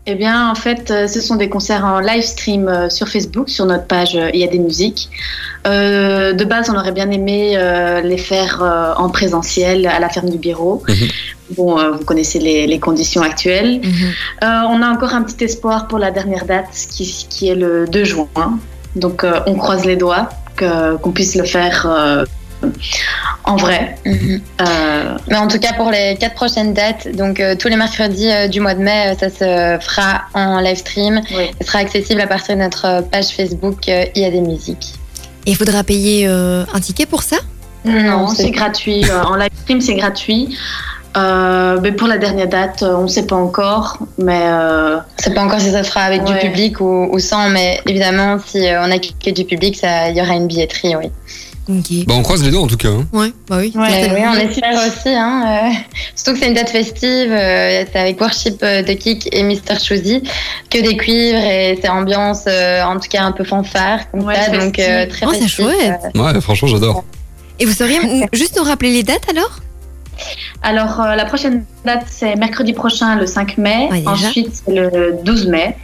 Eh bien, en fait, euh, ce sont des concerts en live stream euh, sur Facebook, sur notre page euh, Il y a des musiques. Euh, de base, on aurait bien aimé euh, les faire euh, en présentiel à la ferme du Bureau. Mhm. Bon, euh, vous connaissez les, les conditions actuelles. Mhm. Euh, on a encore un petit espoir pour la dernière date, qui, qui est le 2 juin. Donc, euh, on croise les doigts qu'on puisse le faire euh, en vrai. Mhm. Euh, Mais en tout cas, pour les quatre prochaines dates, donc euh, tous les mercredis euh, du mois de mai, euh, ça se fera en live stream. oui. Ça sera accessible à partir de notre page Facebook euh, Il y a des musiques. Et il faudra payer euh, un ticket pour ça? Non, c'est- c'est gratuit. En live stream, c'est gratuit. Euh, mais pour la dernière date, on ne sait pas encore. Mais euh, Je sais pas encore si ça se fera avec du public ou, ou sans, mais évidemment, si on a que du public, il y aura une billetterie, oui. Bah on croise les doigts en tout cas. hein. Ouais, bah oui. Ouais, oui, on espère aussi. Hein, euh, surtout que c'est une date festive, euh, c'est avec Worship euh, de Kik et Mr. Choosy, que des cuivres et c'est ambiance, euh, en tout cas un peu fanfare, comme Ouais, ça, festive. donc euh, très Oh, c'est festif, chouette. euh. Ouais, franchement j'adore. Et vous sauriez <laughs> juste nous rappeler les dates alors? Alors, euh, la prochaine date, c'est mercredi prochain, le 5 mai. Ouais. Ensuite, c'est le 12 mai.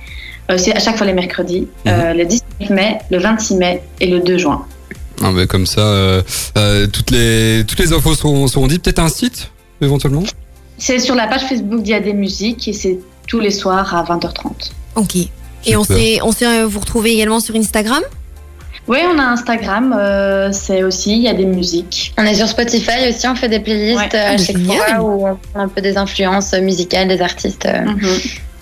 Euh, c'est à chaque fois les mercredis. Euh, le 19 mai, le 26 mai et le 2 juin. Ah, mais comme ça, euh, euh, toutes les toutes les infos seront, seront dites. Peut-être un site éventuellement? C'est sur la page Facebook d'Il y a des musiques et c'est tous les soirs à 20h30. Ok. Et on sait, on sait euh, vous retrouver également sur Instagram? Oui, on a Instagram, euh, c'est aussi, il y a des musiques. On est sur Spotify aussi, on fait des playlists Ouais. à Ah, chaque fois où on prend un peu des influences musicales des artistes. Mhm.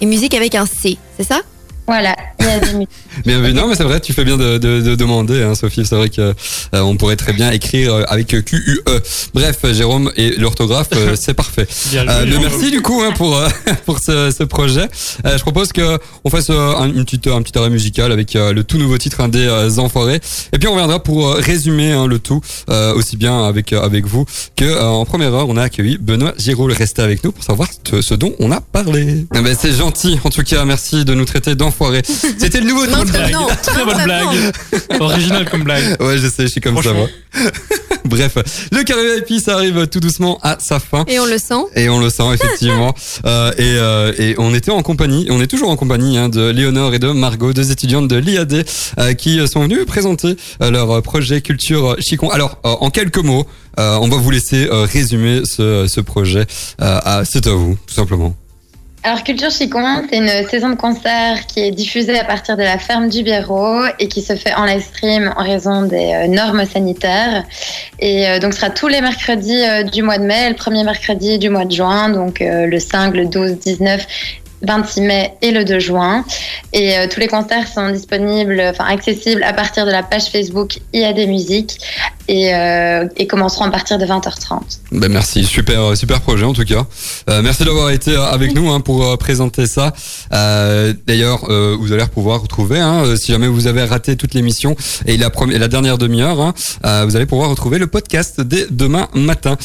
Et musique avec un C, c'est ça? Voilà. <laughs> Bienvenue. Non, mais c'est vrai, tu fais bien de, de, de demander, hein, Sophie. C'est vrai que euh, on pourrait très bien écrire euh, avec Q-U-E. Bref, Jérôme et l'orthographe, euh, <laughs> c'est parfait. Euh, mais merci du coup hein, pour euh, <laughs> pour ce, ce projet. Euh, je propose que on fasse euh, un, une petite, un petit arrêt musical avec euh, le tout nouveau titre hein, des euh, Enfoirés. Et puis on reviendra pour euh, résumer hein, le tout euh, aussi bien avec avec vous que euh, en première heure on a accueilli Benoît Giraud. Restez avec nous pour savoir ce, ce dont on a parlé. Eh ben, c'est gentil. En tout cas, merci de nous traiter d'enfoirés. C'était le nouveau titre. blague. non, Très bonne blague. Original comme blague. Ouais, je sais, je suis comme ça, moi. <laughs> Bref, le carré VIP, ça arrive tout doucement à sa fin. Et on le sent. Et on le sent effectivement. <laughs> Euh, et, euh, et on était en compagnie, et on est toujours en compagnie hein, de Léonore et de Margot, deux étudiantes de l'IAD, euh, qui sont venues présenter leur projet Culture Chicon. Alors, euh, en quelques mots, euh, on va vous laisser euh, résumer ce, ce projet. Euh, C'est à vous, tout simplement. Alors Culture Chicon, c'est une saison de concert qui est diffusée à partir de la ferme du Biérot et qui se fait en live stream en raison des euh, normes sanitaires. Et euh, donc ce sera tous les mercredis euh, du mois de mai, le premier mercredi du mois de juin, donc le 5, le 12, 19. 26 mai et le 2 juin. Et euh, tous les concerts sont disponibles, enfin accessibles à partir de la page Facebook IA des musiques et, euh, et commenceront à partir de 20h30. Ben merci, super super projet en tout cas. Euh, merci d'avoir été euh, avec nous hein, pour euh, présenter ça. Euh, D'ailleurs, euh, vous allez pouvoir retrouver, hein, euh, si jamais vous avez raté toute l'émission et la première, la dernière demi-heure, hein, euh, vous allez pouvoir retrouver le podcast dès demain matin.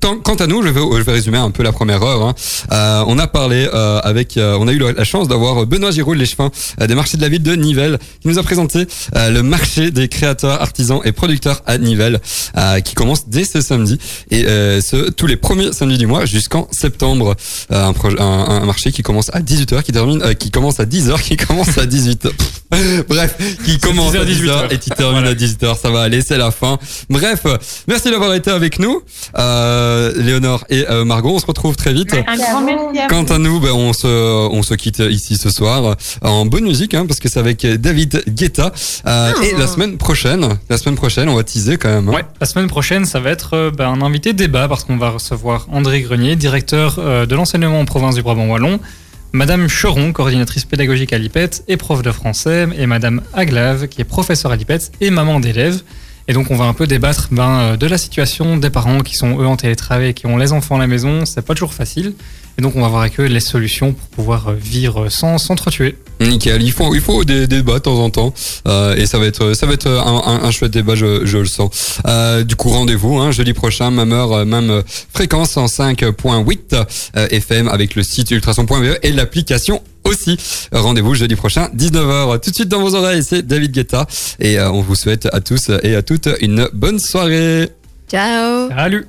Tant- Quant à nous, je vais, je vais résumer un peu la première heure. hein. Euh, on a parlé euh, avec, euh, on a eu la chance d'avoir Benoît Giraud, les chevins euh, des marchés de la ville de Nivelles, qui nous a présenté euh, le marché des créateurs, artisans et producteurs à Nivelles, euh, qui commence dès ce samedi et euh, ce tous les premiers samedis du mois jusqu'en septembre. Euh, un, un, un marché qui commence à 18h, qui termine, euh, qui commence à 10h, qui commence à 18h. <laughs> Bref, qui commence à 10h, 10h et qui termine à 18h. Ça va aller, c'est la fin. Bref, merci d'avoir été avec nous, euh, Léonore et euh, Margot. On se retrouve très vite. Un grand merci à Quant à nous, ben, on se on se quitte ici ce soir euh, en bonne musique, hein, parce que c'est avec David Guetta. Euh, Ah. Et la semaine prochaine, la semaine prochaine, on va teaser quand même. hein. Ouais, la semaine prochaine, ça va être euh, bah, un invité débat parce qu'on va recevoir André Grenier, directeur euh, de l'enseignement en province du Brabant Wallon, Madame Cheron, coordinatrice pédagogique à l'IPET et prof de français, et Madame Aglave, qui est professeure à l'IPET et maman d'élèves. Et donc, on va un peu débattre ben, euh, de la situation des parents qui sont eux en télétravail et qui ont les enfants à la maison. C'est pas toujours facile. Et donc, on va voir avec eux les solutions pour pouvoir euh, vivre sans s'entretuer. Nickel. Il faut il faut des débats de temps en temps, euh, et ça va être ça va être un, un, un chouette débat, je, je le sens. Euh, du coup, rendez-vous hein, jeudi prochain, même heure, même fréquence en 5.8 euh, FM avec le site ultrason.be et l'application aussi. Rendez-vous jeudi prochain, 19h. Tout de suite dans vos oreilles, c'est David Guetta et euh, on vous souhaite à tous et à toutes une bonne soirée. Ciao Salut